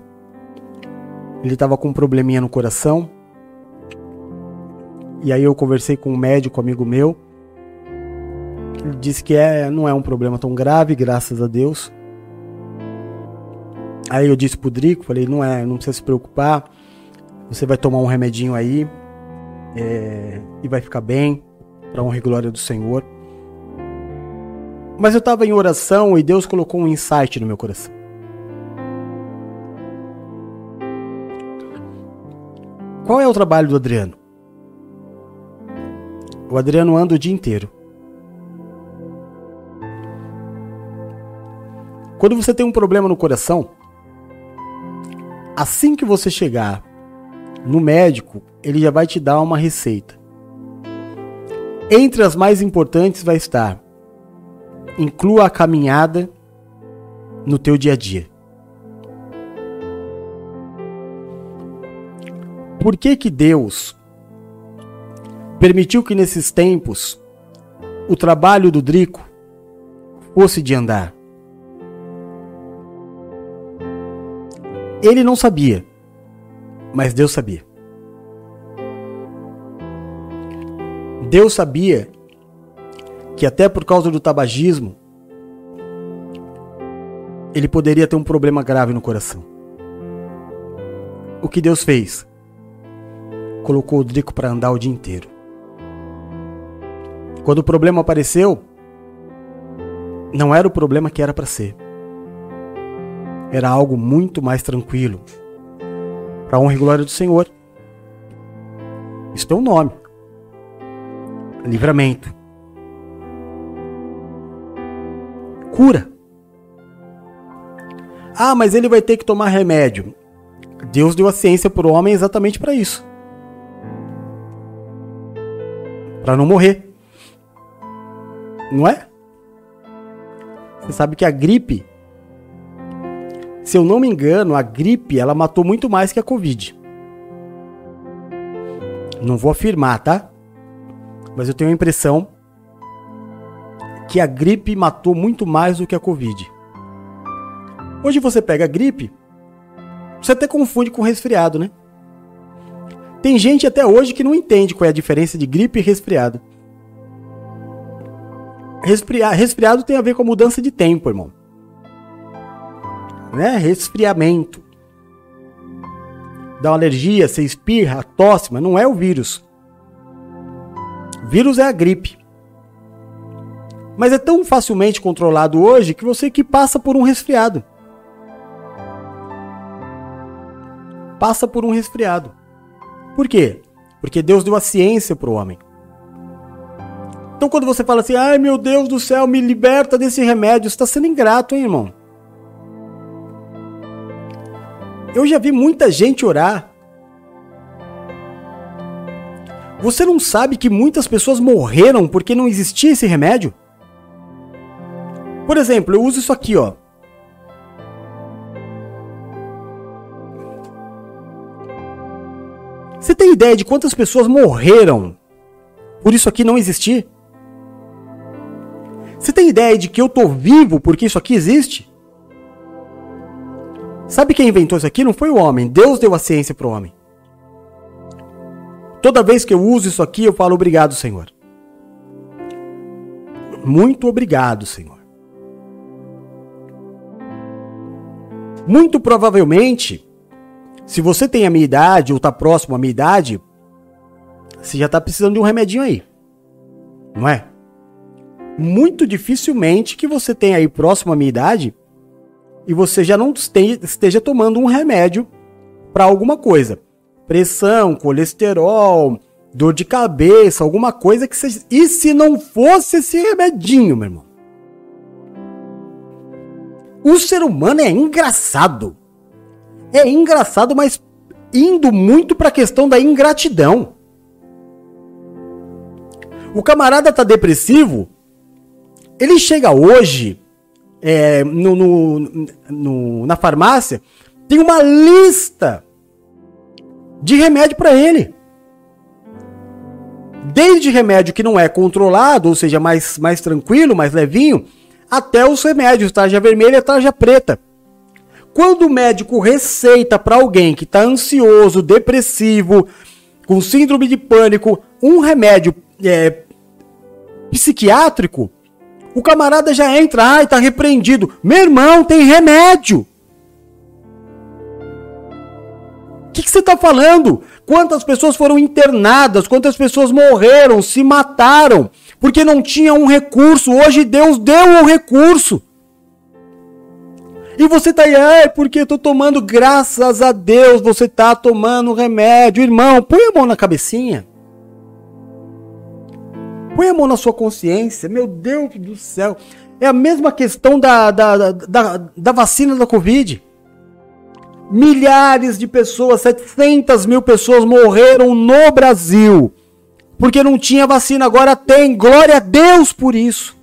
ele estava com um probleminha no coração. E aí eu conversei com um médico amigo meu. Ele disse que é, não é um problema tão grave, graças a Deus. Aí eu disse pro Drico, falei, não é, não precisa se preocupar. Você vai tomar um remedinho aí é, e vai ficar bem, para honra e glória do Senhor. Mas eu estava em oração e Deus colocou um insight no meu coração. Qual é o trabalho do Adriano? O Adriano anda o dia inteiro. Quando você tem um problema no coração, assim que você chegar no médico, ele já vai te dar uma receita. Entre as mais importantes vai estar: inclua a caminhada no teu dia a dia. Por que que Deus permitiu que nesses tempos o trabalho do Drico fosse de andar? Ele não sabia, mas Deus sabia. Deus sabia que até por causa do tabagismo ele poderia ter um problema grave no coração. O que Deus fez? colocou o Drico para andar o dia inteiro. Quando o problema apareceu, não era o problema que era para ser. Era algo muito mais tranquilo. Para honra e glória do Senhor. Isso tem um nome. Livramento. Cura. Ah, mas ele vai ter que tomar remédio. Deus deu a ciência para o homem exatamente para isso para não morrer. Não é? Você sabe que a gripe, se eu não me engano, a gripe ela matou muito mais que a Covid. Não vou afirmar, tá? Mas eu tenho a impressão que a gripe matou muito mais do que a Covid. Hoje você pega a gripe, você até confunde com resfriado, né? Tem gente até hoje que não entende qual é a diferença de gripe e resfriado. Resfriado, tem a ver com a mudança de tempo, irmão. Né? Resfriamento. Dá uma alergia, você espirra, tosse, mas não é o vírus. vírus é a gripe. Mas é tão facilmente controlado hoje que você que passa por um resfriado. Passa por um resfriado. Por quê? Porque Deus deu a ciência para o homem. Então quando você fala assim, ai meu Deus do céu, me liberta desse remédio, você está sendo ingrato, hein, irmão? Eu já vi muita gente orar. Você não sabe que muitas pessoas morreram porque não existia esse remédio? Por exemplo, eu uso isso aqui, ó. Você tem ideia de quantas pessoas morreram por isso aqui não existir? Você tem ideia de que eu tô vivo porque isso aqui existe? Sabe quem inventou isso aqui? Não foi o homem. Deus deu a ciência para o homem. Toda vez que eu uso isso aqui, eu falo obrigado, Senhor. Muito obrigado, Senhor. Muito provavelmente, se você tem a minha idade ou está próximo à minha idade, você já está precisando de um remedinho aí. Não é? Muito dificilmente que você tenha aí próximo à minha idade e você já não esteja tomando um remédio para alguma coisa. Pressão, colesterol, dor de cabeça, alguma coisa que seja. E se não fosse esse remedinho, meu irmão? O ser humano é engraçado é engraçado, mas indo muito para a questão da ingratidão. O camarada tá depressivo, ele chega hoje é, no, no, no, na farmácia, tem uma lista de remédio para ele. Desde remédio que não é controlado, ou seja, mais, mais tranquilo, mais levinho, até os remédios, tarja vermelha e tarja preta. Quando o médico receita para alguém que está ansioso, depressivo, com síndrome de pânico, um remédio é, psiquiátrico, o camarada já entra, ai, tá repreendido. Meu irmão, tem remédio. O que, você está falando? Quantas pessoas foram internadas? Quantas pessoas morreram, se mataram, porque não tinha um recurso? Hoje Deus deu um recurso. E você tá aí, é porque eu tô tomando, graças a Deus, você tá tomando remédio. Irmão, põe a mão na cabecinha. Põe a mão na sua consciência. Meu Deus do céu. É a mesma questão da, da, da, da vacina da Covid. Milhares de pessoas, 700 mil pessoas morreram no Brasil. Porque não tinha vacina, agora tem. Glória a Deus por isso.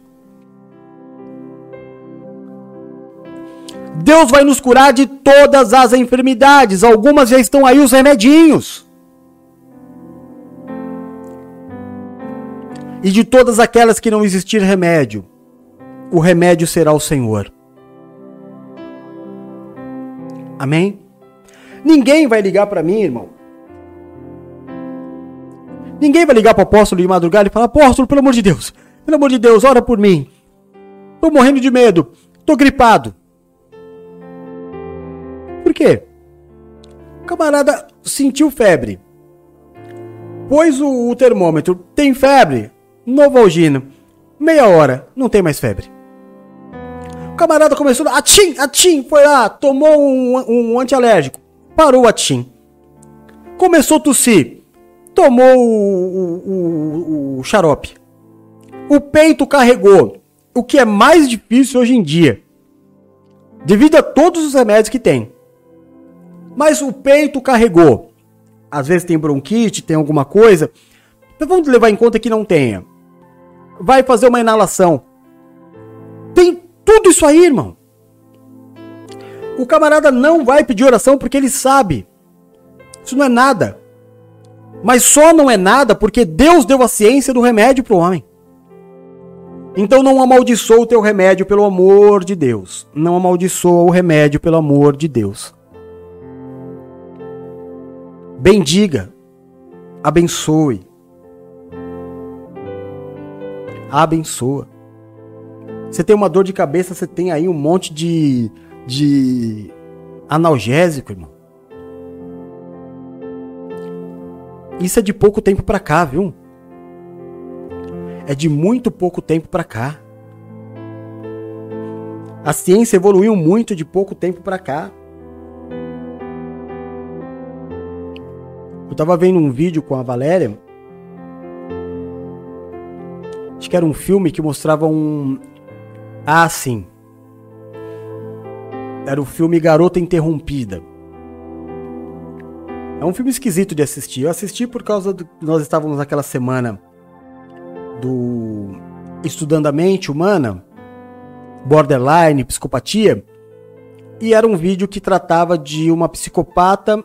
Deus vai nos curar de todas as enfermidades. Algumas já estão aí os remedinhos. E de todas aquelas que não existir remédio, o remédio será o Senhor. Amém? Ninguém vai ligar para mim, irmão. Ninguém vai ligar para o apóstolo de madrugada e falar: Apóstolo, pelo amor de Deus, pelo amor de Deus, ora por mim. Tô morrendo de medo, tô gripado. Por quê? O camarada sentiu febre. Pôs o, o termômetro, tem febre? Novalgina. Meia hora, não tem mais febre. O camarada começou, atim, atim, foi lá, tomou um, um antialérgico, parou o atim. Começou a tossir, tomou o, o, o, xarope. O peito carregou, o que é mais difícil hoje em dia, devido a todos os remédios que tem. Mas o peito carregou. Às vezes tem bronquite, tem alguma coisa. Então vamos levar em conta que não tenha. Vai fazer uma inalação. Tem tudo isso aí, irmão. O camarada não vai pedir oração porque ele sabe. Isso não é nada. Mas só não é nada porque Deus deu a ciência do remédio para o homem. Então não amaldiçoa o teu remédio pelo amor de Deus. Não amaldiçoa o remédio pelo amor de Deus. Bendiga, abençoe. Abençoa. Você tem uma dor de cabeça, você tem aí um monte de, de analgésico, irmão. Isso é de pouco tempo pra cá, viu? É de muito pouco tempo pra cá. A ciência evoluiu muito de pouco tempo pra cá. Eu tava vendo um vídeo com a Valéria. Acho que era um filme que mostrava um, ah, sim. Era o filme Garota Interrompida. É um filme esquisito de assistir. Eu assisti por causa do nós estávamos naquela semana do Estudando a Mente Humana, Borderline, Psicopatia, e era um vídeo que tratava de uma psicopata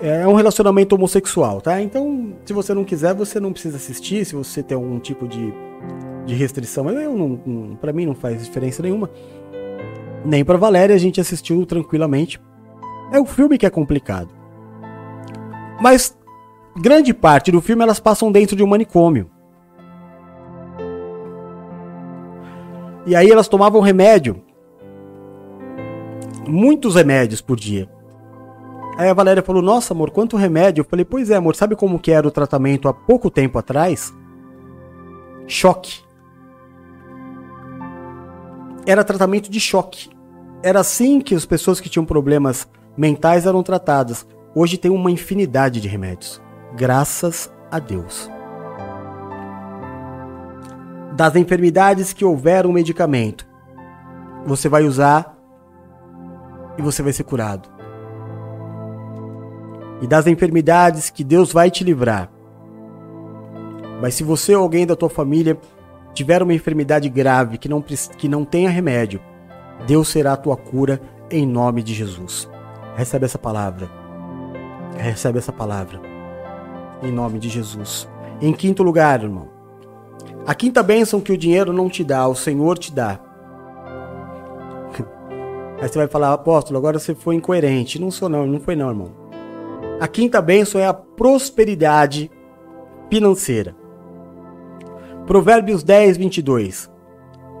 é um relacionamento homossexual, tá? Então, se você não quiser, você não precisa assistir, se você tem algum tipo de de restrição. Eu não, não para mim não faz diferença nenhuma. Nem para Valéria a gente assistiu tranquilamente. É o filme que é complicado. Mas grande parte do filme elas passam dentro de um manicômio. E aí elas tomavam remédio. Muitos remédios por dia. Aí a Valéria falou: "Nossa, amor, quanto remédio?" Eu falei: "Pois é, amor, sabe como que era o tratamento há pouco tempo atrás?" Choque era tratamento de choque. Era assim que as pessoas que tinham problemas mentais eram tratadas. Hoje tem uma infinidade de remédios. Graças a Deus. Das enfermidades que houver um medicamento, você vai usar e você vai ser curado. E das enfermidades que Deus vai te livrar. Mas se você ou alguém da tua família tiver uma enfermidade grave que não, que não tenha remédio, Deus será a tua cura em nome de Jesus. Recebe essa palavra. Recebe essa palavra. Em nome de Jesus. Em quinto lugar, irmão. A quinta bênção que o dinheiro não te dá, o Senhor te dá. Aí você vai falar, apóstolo, agora você foi incoerente. Não sou não, não foi não, irmão. A quinta bênção é a prosperidade financeira. Provérbios 10, 22.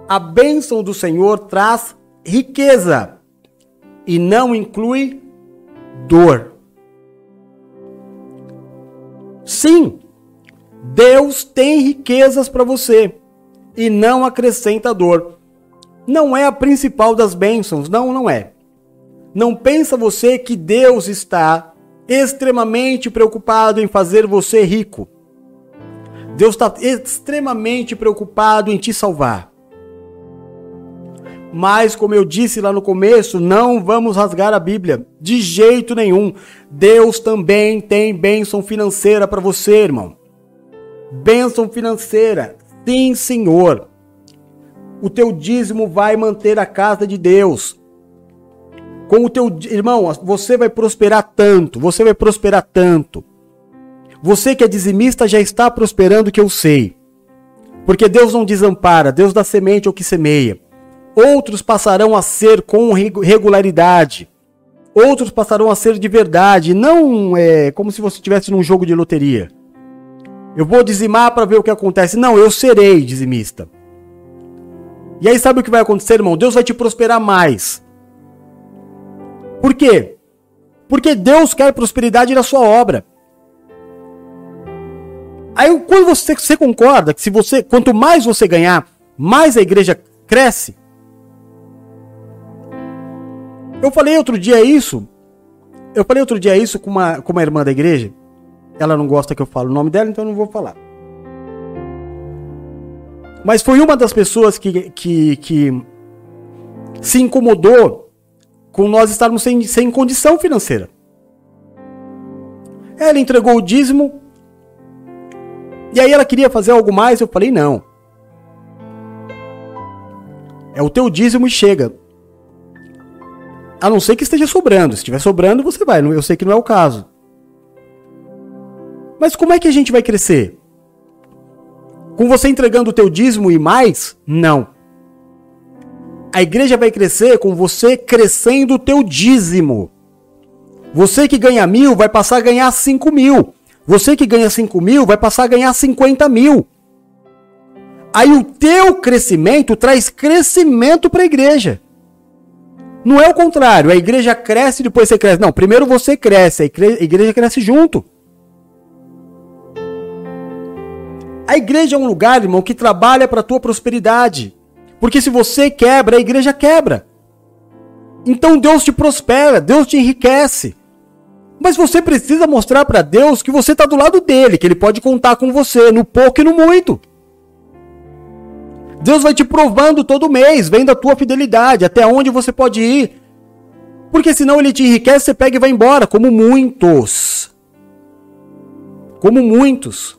A bênção do Senhor traz riqueza e não inclui dor. Sim, Deus tem riquezas para você e não acrescenta dor. Não é a principal das bênçãos, não, não é. Não pensa você que Deus está extremamente preocupado em fazer você rico. Deus está extremamente preocupado em te salvar. Mas, como eu disse lá no começo, não vamos rasgar a Bíblia de jeito nenhum. Deus também tem bênção financeira para você, irmão. Bênção financeira, sim, Senhor. O teu dízimo vai manter a casa de Deus. Com o teu irmão, você vai prosperar tanto, você vai prosperar tanto. Você que é dizimista já está prosperando, que eu sei. Porque Deus não desampara, Deus dá semente ao que semeia. Outros passarão a ser com regularidade. Outros passarão a ser de verdade, não é como se você estivesse num jogo de loteria. Eu vou dizimar para ver o que acontece. Não, eu serei dizimista. E aí sabe o que vai acontecer, irmão? Deus vai te prosperar mais. Por quê? Porque Deus quer prosperidade na sua obra. Aí quando você, você concorda que se você, quanto mais você ganhar, mais a igreja cresce. Eu falei outro dia isso. Eu falei outro dia isso com uma, com uma irmã da igreja. Ela não gosta que eu fale o nome dela, então eu não vou falar. Mas foi uma das pessoas que, que, que se incomodou com nós estarmos sem, sem condição financeira. Ela entregou o dízimo e aí ela queria fazer algo mais. Eu falei: não. É o teu dízimo e chega. A não ser que esteja sobrando. Se estiver sobrando, você vai. Eu sei que não é o caso. Mas como é que a gente vai crescer? Com você entregando o teu dízimo e mais? Não. A igreja vai crescer com você crescendo o teu dízimo. Você que ganha mil vai passar a ganhar cinco mil. Você que ganha cinco mil vai passar a ganhar cinquenta mil. Aí o teu crescimento traz crescimento para a igreja. Não é o contrário, a igreja cresce e depois você cresce. Não, primeiro você cresce, a igreja cresce junto. A igreja é um lugar, irmão, que trabalha para a tua prosperidade. Porque se você quebra, a igreja quebra. Então Deus te prospera, Deus te enriquece. Mas você precisa mostrar para Deus que você está do lado dele, que ele pode contar com você no pouco e no muito. Deus vai te provando todo mês, vendo a tua fidelidade, até onde você pode ir. Porque senão ele te enriquece, você pega e vai embora, como muitos. Como muitos.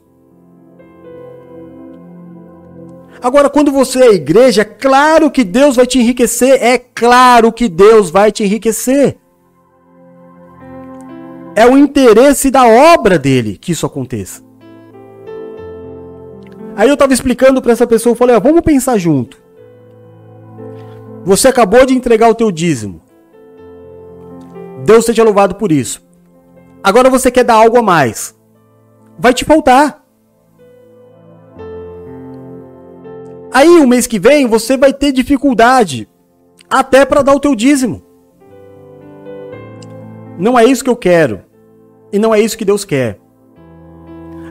Agora, quando você é igreja, é claro que Deus vai te enriquecer. É claro que Deus vai te enriquecer. É o interesse da obra dele que isso aconteça. Aí eu estava explicando para essa pessoa, eu falei, vamos pensar junto. Você acabou de entregar o teu dízimo. Deus seja louvado por isso. Agora você quer dar algo a mais. Vai te faltar. Aí o mês que vem você vai ter dificuldade até para dar o teu dízimo. Não é isso que eu quero. E não é isso que Deus quer.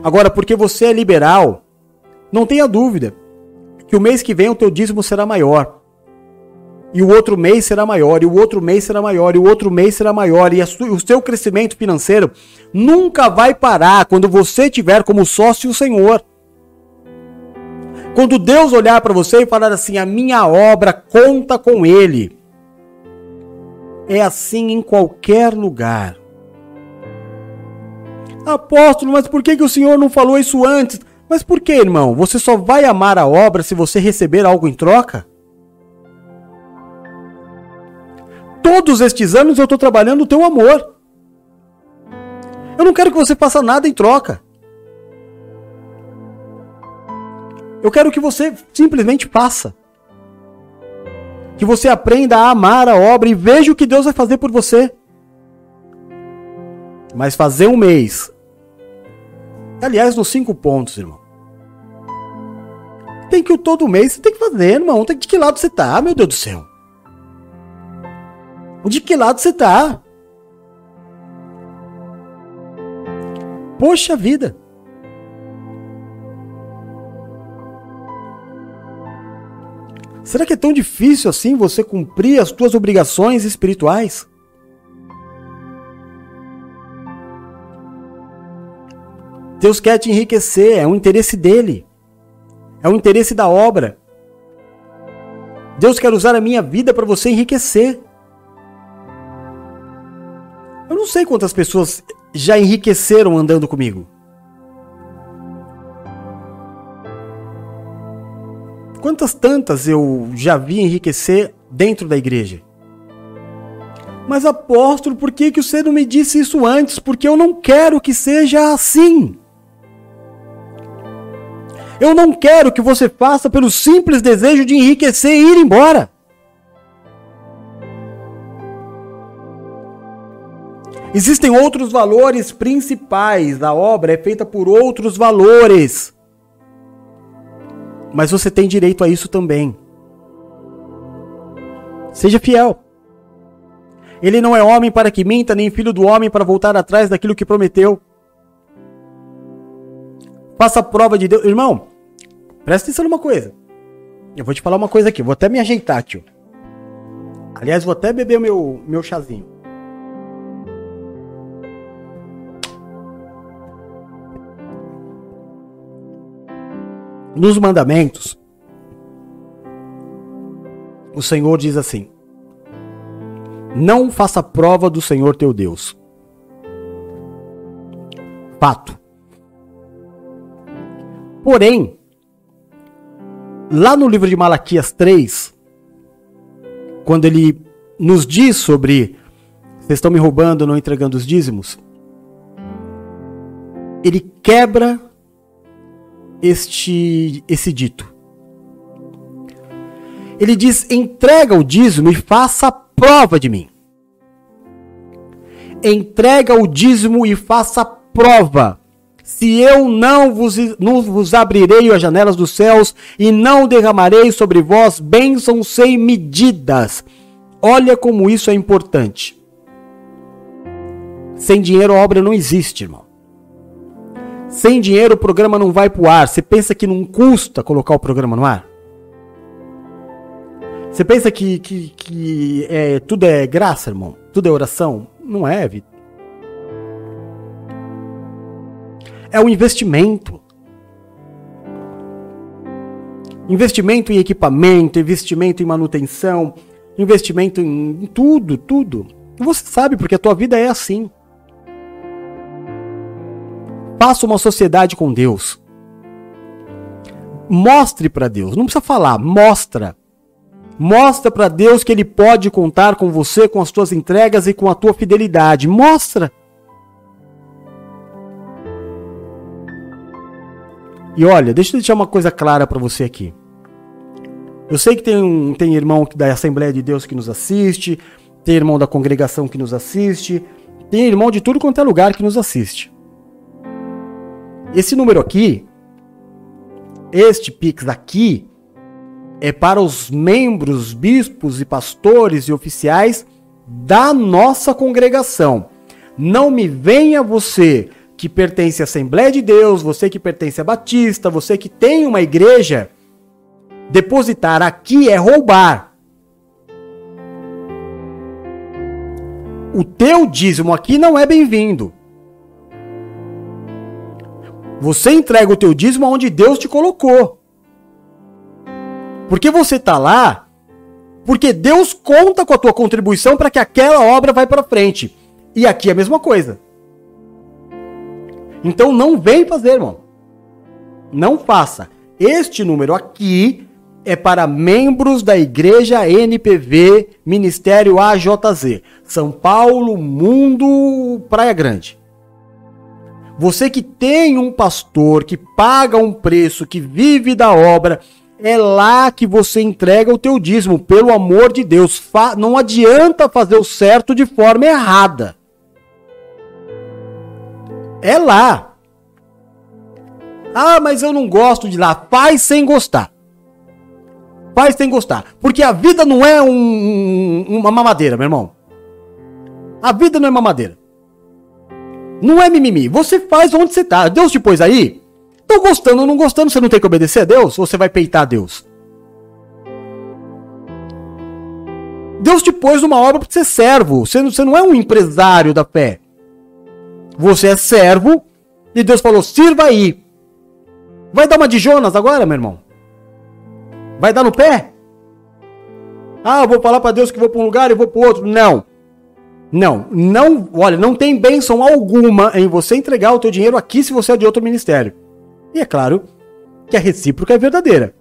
Agora, porque você é liberal, não tenha dúvida que o mês que vem o teu dízimo será maior. E o outro mês será maior, e o outro mês será maior, e o outro mês será maior, e o seu crescimento financeiro nunca vai parar quando você tiver como sócio o Senhor. Quando Deus olhar para você e falar assim: a minha obra conta com Ele. É assim em qualquer lugar. Apóstolo, mas por que, que o Senhor não falou isso antes? Mas por que, irmão? Você só vai amar a obra se você receber algo em troca? todos estes anos eu estou trabalhando o teu amor. Eu não quero que você faça nada em troca. Eu quero que você simplesmente faça. Que você aprenda a amar a obra e veja o que Deus vai fazer por você. Mas fazer um mês. Aliás, nos cinco pontos, irmão. Tem que todo mês você tem que fazer, irmão. De que lado você tá, meu Deus do céu? De que lado você tá? Poxa vida. Será que é tão difícil assim você cumprir as suas obrigações espirituais? Deus quer te enriquecer, é um interesse dele. É o interesse da obra. Deus quer usar a minha vida para você enriquecer. Eu não sei quantas pessoas já enriqueceram andando comigo. Quantas tantas eu já vi enriquecer dentro da igreja? Mas apóstolo, por que, que você não me disse isso antes? Porque eu não quero que seja assim. Eu não quero que você faça pelo simples desejo de enriquecer e ir embora. Existem outros valores principais. A obra é feita por outros valores mas você tem direito a isso também. Seja fiel. Ele não é homem para que minta, nem filho do homem para voltar atrás daquilo que prometeu. Faça prova de Deus. Irmão, presta atenção numa coisa. Eu vou te falar uma coisa aqui. Vou até me ajeitar, tio. Aliás, vou até beber meu, meu chazinho. Nos mandamentos, o Senhor diz assim: Não faça prova do Senhor teu Deus. Fato. Porém, lá no livro de Malaquias 3, quando ele nos diz sobre vocês estão me roubando, não entregando os dízimos, ele quebra este esse dito. Ele diz: entrega o dízimo e faça prova de mim. Entrega o dízimo e faça prova. Se eu não vos, não vos abrirei as janelas dos céus e não derramarei sobre vós bênçãos sem medidas. Olha como isso é importante. Sem dinheiro a obra não existe, irmão. Sem dinheiro o programa não vai pro ar. Você pensa que não custa colocar o programa no ar? Você pensa que, que, que é, tudo é graça, irmão? Tudo é oração? Não é, Vitor. É um investimento. Investimento em equipamento, investimento em manutenção, investimento em tudo, tudo. Você sabe porque a tua vida é assim. Faça uma sociedade com Deus. Mostre para Deus, não precisa falar, mostra. Mostra para Deus que ele pode contar com você, com as tuas entregas e com a tua fidelidade. Mostra. E olha, deixa eu deixar uma coisa clara para você aqui. Eu sei que tem, um, tem irmão da Assembleia de Deus que nos assiste, tem irmão da congregação que nos assiste, tem irmão de tudo quanto é lugar que nos assiste. Esse número aqui, este Pix aqui, é para os membros, bispos e pastores e oficiais da nossa congregação. Não me venha você que pertence à Assembleia de Deus, você que pertence à Batista, você que tem uma igreja, depositar aqui é roubar. O teu dízimo aqui não é bem-vindo. Você entrega o teu dízimo onde Deus te colocou. Porque você está lá, porque Deus conta com a tua contribuição para que aquela obra vai para frente. E aqui é a mesma coisa. Então não vem fazer, irmão. Não faça. Este número aqui é para membros da Igreja NPV Ministério AJZ, São Paulo, Mundo, Praia Grande. Você que tem um pastor que paga um preço, que vive da obra, é lá que você entrega o teu dízimo, pelo amor de Deus. Não adianta fazer o certo de forma errada. É lá. Ah, mas eu não gosto de lá. Faz sem gostar. Faz sem gostar. Porque a vida não é um, uma mamadeira, meu irmão. A vida não é mamadeira. Não é mimimi. Você faz onde você tá. Deus te pôs aí. Tô gostando ou não gostando, você não tem que obedecer a Deus? Ou você vai peitar a Deus? Deus te pôs numa obra para ser servo. Você, você não é um empresário da fé. Você é servo e Deus falou: sirva aí. Vai dar uma de Jonas agora, meu irmão? Vai dar no pé? Ah, eu vou falar para Deus que vou para um lugar e vou para outro. Não. Não, não, olha, não tem bênção alguma em você entregar o teu dinheiro aqui se você é de outro ministério. E é claro que a recíproca é verdadeira.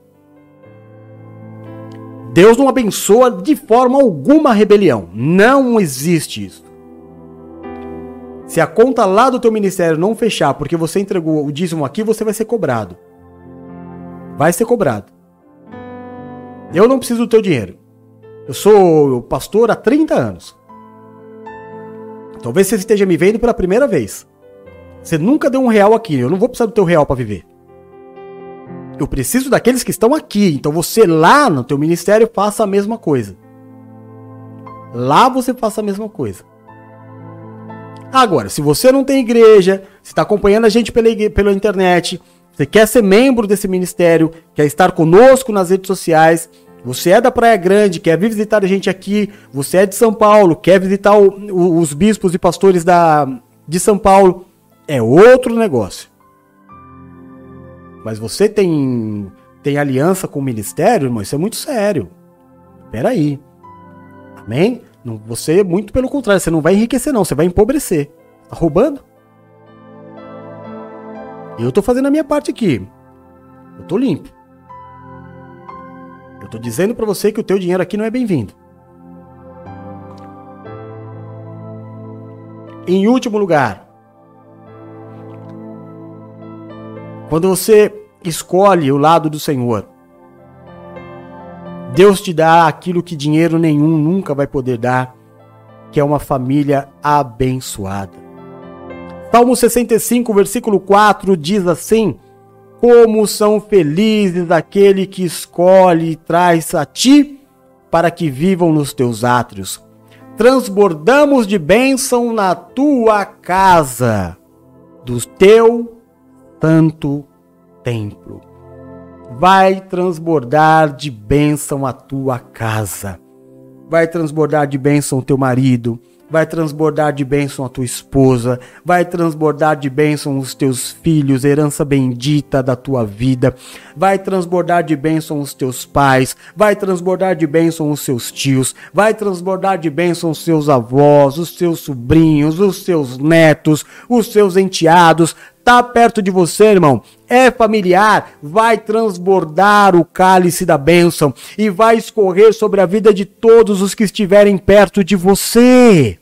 Deus não abençoa de forma alguma a rebelião. Não existe isso. Se a conta lá do teu ministério não fechar porque você entregou o dízimo aqui, você vai ser cobrado. Vai ser cobrado. Eu não preciso do teu dinheiro. Eu sou pastor há 30 anos. Talvez você esteja me vendo pela primeira vez. Você nunca deu um real aqui. Eu não vou precisar do teu real para viver. Eu preciso daqueles que estão aqui. Então você lá no teu ministério faça a mesma coisa. Lá você faça a mesma coisa. Agora, se você não tem igreja, se está acompanhando a gente pela, pela internet, você quer ser membro desse ministério, quer estar conosco nas redes sociais, você é da Praia Grande, quer vir visitar a gente aqui, você é de São Paulo, quer visitar o, o, os bispos e pastores da, de São Paulo, é outro negócio. Mas você tem, tem aliança com o ministério, irmão, isso é muito sério. Peraí. Amém? Não, você, muito pelo contrário, você não vai enriquecer, não, você vai empobrecer. Tá roubando? Eu tô fazendo a minha parte aqui. Eu tô limpo. Eu tô dizendo para você que o teu dinheiro aqui não é bem-vindo. Em último lugar, quando você escolhe o lado do Senhor, Deus te dá aquilo que dinheiro nenhum nunca vai poder dar, que é uma família abençoada. Salmo 65, versículo 4 diz assim: Como são felizes aquele que escolhe e traz a ti para que vivam nos teus átrios. Transbordamos de bênção na tua casa, do teu santo templo vai transbordar de bênção a tua casa. Vai transbordar de bênção o teu marido, vai transbordar de bênção a tua esposa, vai transbordar de bênção os teus filhos, herança bendita da tua vida, vai transbordar de bênção os teus pais, vai transbordar de bênção os seus tios, vai transbordar de bênção os seus avós, os seus sobrinhos, os seus netos, os seus enteados, tá perto de você, irmão, é familiar, vai transbordar o cálice da bênção e vai escorrer sobre a vida de todos os que estiverem perto de você.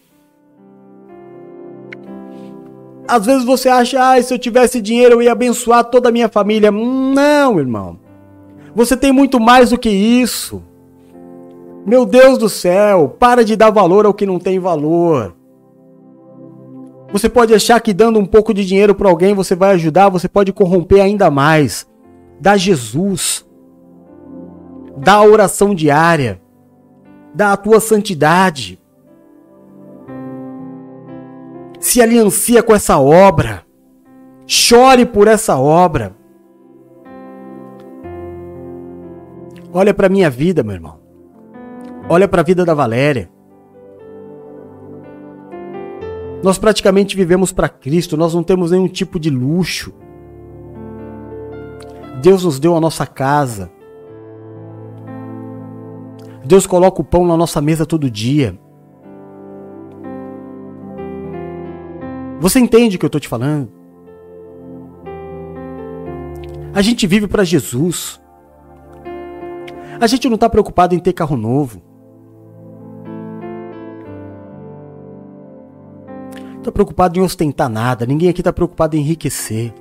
Às vezes você acha, ah, se eu tivesse dinheiro eu ia abençoar toda a minha família. Não, irmão. Você tem muito mais do que isso. Meu Deus do céu, para de dar valor ao que não tem valor. Você pode achar que dando um pouco de dinheiro para alguém você vai ajudar, você pode corromper ainda mais. Dá Jesus. Dá a oração diária. Dá a tua santidade. Se aliancia com essa obra. Chore por essa obra. Olha para minha vida, meu irmão. Olha para a vida da Valéria. Nós praticamente vivemos para Cristo, nós não temos nenhum tipo de luxo. Deus nos deu a nossa casa. Deus coloca o pão na nossa mesa todo dia. Você entende o que eu estou te falando? A gente vive para Jesus. A gente não está preocupado em ter carro novo. Tá preocupado em ostentar nada. Ninguém aqui está preocupado em enriquecer.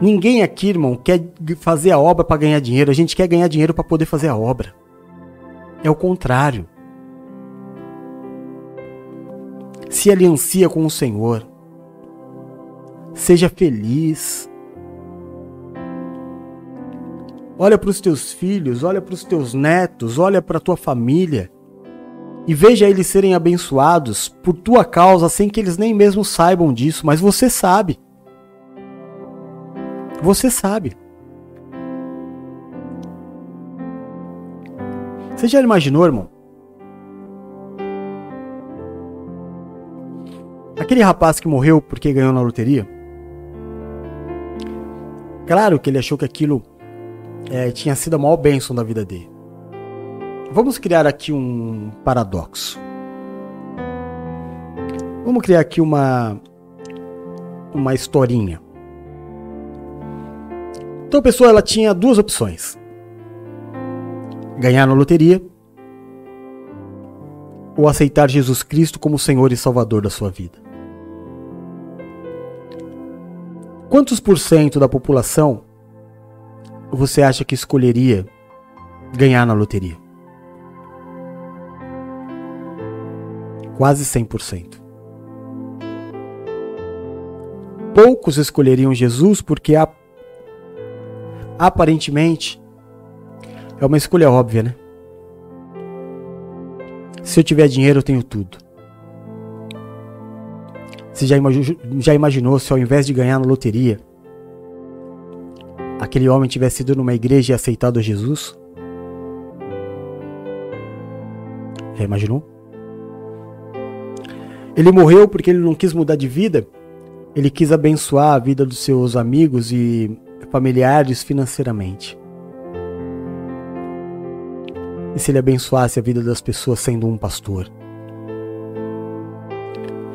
Ninguém aqui, irmão, quer fazer a obra para ganhar dinheiro. A gente quer ganhar dinheiro para poder fazer a obra. É o contrário. Se aliancia com o Senhor. Seja feliz. Olha para os teus filhos, olha para os teus netos, olha para a tua família e veja eles serem abençoados por tua causa sem que eles nem mesmo saibam disso, mas você sabe. Você sabe. Você já imaginou, irmão? Aquele rapaz que morreu porque ganhou na loteria? Claro que ele achou que aquilo é, tinha sido a maior bênção da vida dele. Vamos criar aqui um paradoxo. Vamos criar aqui uma uma historinha. Então a pessoa ela tinha duas opções: ganhar na loteria ou aceitar Jesus Cristo como Senhor e Salvador da sua vida. Quantos por cento da população você acha que escolheria ganhar na loteria? Quase 100%. Poucos escolheriam Jesus porque aparentemente é uma escolha óbvia, né? Se eu tiver dinheiro, eu tenho tudo. Você já imaginou, já imaginou se ao invés de ganhar na loteria, aquele homem tivesse ido numa igreja e aceitado Jesus? Já imaginou? Ele morreu porque ele não quis mudar de vida, ele quis abençoar a vida dos seus amigos e familiares financeiramente. E se ele abençoasse a vida das pessoas sendo um pastor?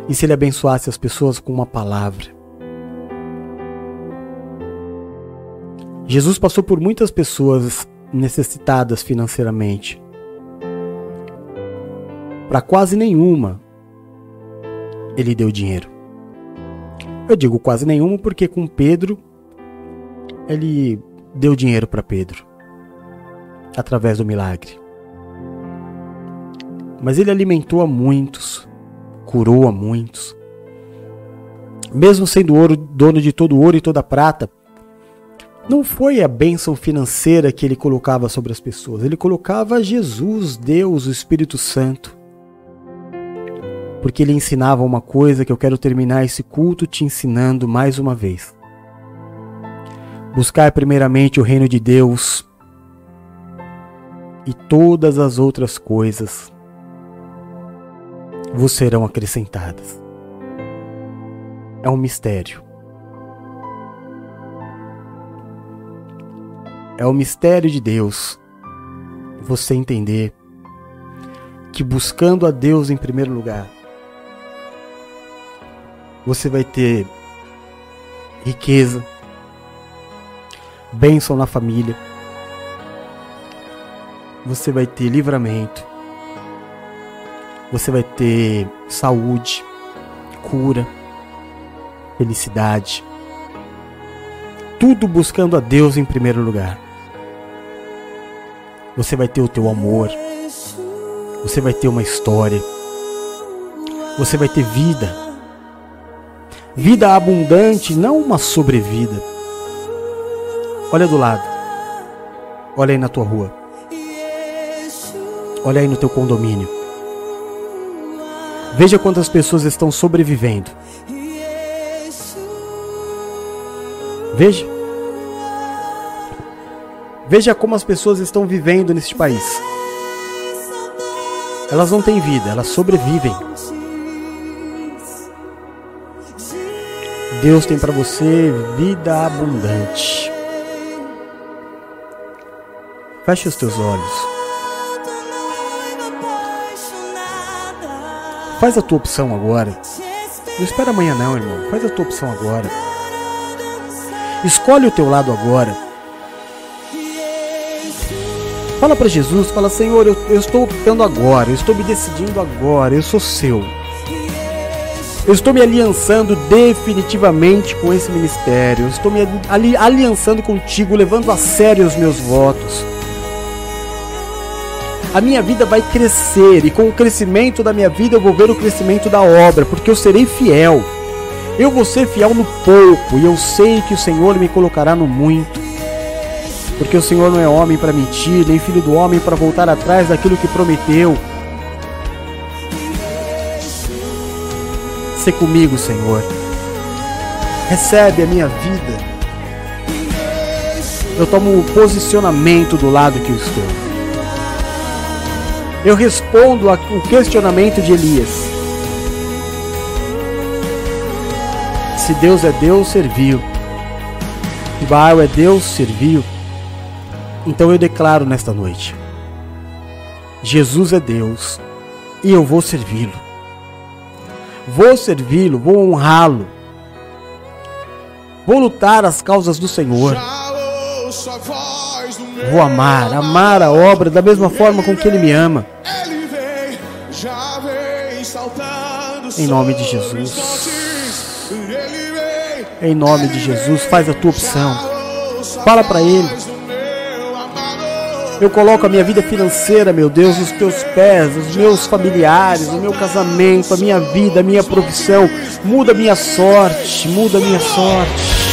E se ele abençoasse as pessoas com uma palavra? Jesus passou por muitas pessoas necessitadas financeiramente. Para quase nenhuma, ele deu dinheiro. Eu digo quase nenhuma porque com Pedro, ele deu dinheiro para Pedro através do milagre. Mas ele alimentou a muitos, curou a muitos. Mesmo sendo ouro, dono de todo ouro e toda prata, não foi a bênção financeira que ele colocava sobre as pessoas, ele colocava Jesus, Deus, o Espírito Santo. Porque ele ensinava uma coisa que eu quero terminar esse culto te ensinando mais uma vez. Buscar primeiramente o reino de Deus e todas as outras coisas vos serão acrescentadas. É um mistério. É o mistério de Deus você entender que buscando a Deus em primeiro lugar, você vai ter riqueza, bênção na família, você vai ter livramento, você vai ter saúde, cura, felicidade. Tudo buscando a Deus em primeiro lugar. Você vai ter o teu amor. Você vai ter uma história. Você vai ter vida. Vida abundante, não uma sobrevida. Olha do lado. Olha aí na tua rua. Olha aí no teu condomínio. Veja quantas pessoas estão sobrevivendo. Veja. Veja como as pessoas estão vivendo neste país. Elas não têm vida, elas sobrevivem. Deus tem para você vida abundante. Feche os teus olhos. Faz a tua opção agora. Não espera amanhã não, irmão. Faz a tua opção agora. Escolhe o teu lado agora. Fala para Jesus, fala Senhor, eu, eu estou optando agora, eu estou me decidindo agora, eu sou seu. Eu estou me aliançando definitivamente com esse ministério. Eu estou me ali, aliançando contigo, levando a sério os meus votos. A minha vida vai crescer e com o crescimento da minha vida eu vou ver o crescimento da obra, porque eu serei fiel. Eu vou ser fiel no pouco e eu sei que o Senhor me colocará no muito. Porque o Senhor não é homem para mentir, nem filho do homem para voltar atrás daquilo que prometeu. Se comigo, Senhor. Recebe a minha vida. Eu tomo o posicionamento do lado que eu estou. Eu respondo ao questionamento de Elias. Se Deus é Deus, serviu. Se Baal é Deus, serviu. Então eu declaro nesta noite: Jesus é Deus e eu vou servi-lo. Vou servi-lo, vou honrá-lo. Vou lutar as causas do Senhor. Vou amar, amar a obra da mesma forma com que Ele me ama. Em nome de Jesus. Em nome de Jesus, faz a tua opção. Fala para Ele. Eu coloco a minha vida financeira, meu Deus, nos teus pés, os meus familiares, o meu casamento, a minha vida, a minha profissão. Muda a minha sorte, muda a minha sorte.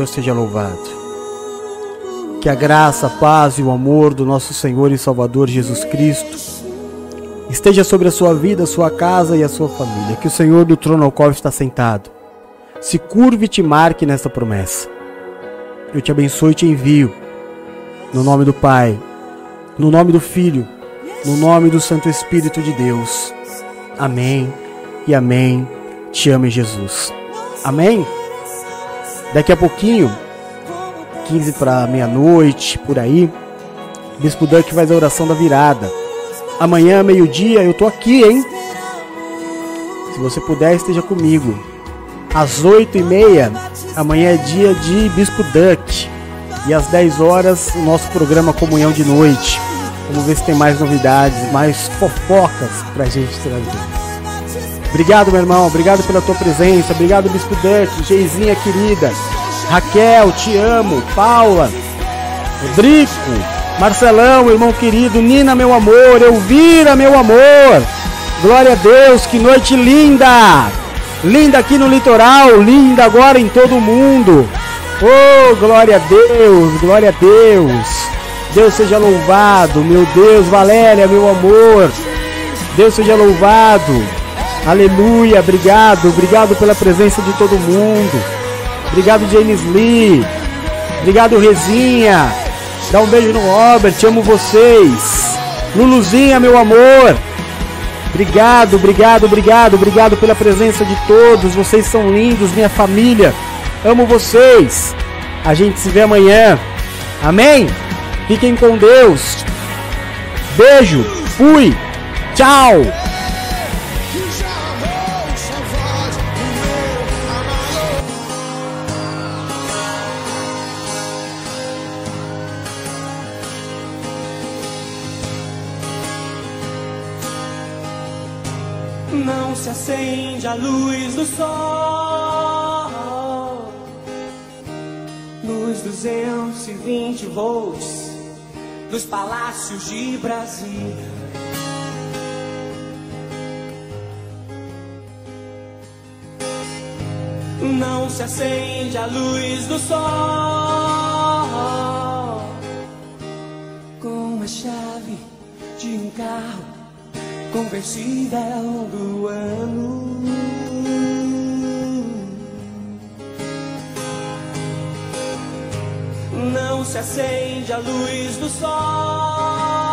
Deus seja louvado. Que a graça, a paz e o amor do nosso Senhor e Salvador Jesus Cristo esteja sobre a sua vida, a sua casa e a sua família. Que o Senhor do trono ao qual está sentado se curve e te marque nesta promessa. Eu te abençoe e te envio. No nome do Pai, no nome do Filho, no nome do Santo Espírito de Deus. Amém e amém. Te amo, Jesus. Amém. Daqui a pouquinho, 15 para meia-noite, por aí, Bispo Duck faz a oração da virada. Amanhã, meio-dia, eu tô aqui, hein? Se você puder, esteja comigo. Às 8 e meia, amanhã é dia de Bispo Duck. E às 10 horas, o nosso programa Comunhão de Noite. Vamos ver se tem mais novidades, mais fofocas pra gente trazer. Obrigado, meu irmão. Obrigado pela tua presença. Obrigado, Bispo Duck, Geizinha querida. Raquel, te amo. Paula, Rodrigo, Marcelão, irmão querido. Nina, meu amor. Elvira, meu amor. Glória a Deus, que noite linda. Linda aqui no litoral, linda agora em todo o mundo. Oh, glória a Deus, glória a Deus. Deus seja louvado, meu Deus, Valéria, meu amor. Deus seja louvado. Aleluia, obrigado, obrigado pela presença de todo mundo. Obrigado, James Lee. Obrigado, Rezinha. Dá um beijo no Robert, amo vocês. Luluzinha, meu amor. Obrigado, obrigado, obrigado, obrigado pela presença de todos. Vocês são lindos, minha família. Amo vocês. A gente se vê amanhã. Amém? Fiquem com Deus. Beijo. Fui. Tchau. Acende a luz do sol. Luz 220 volts nos palácios de Brasília. Não se acende a luz do sol com a chave de um carro conversível do ano. Não se acende a luz do sol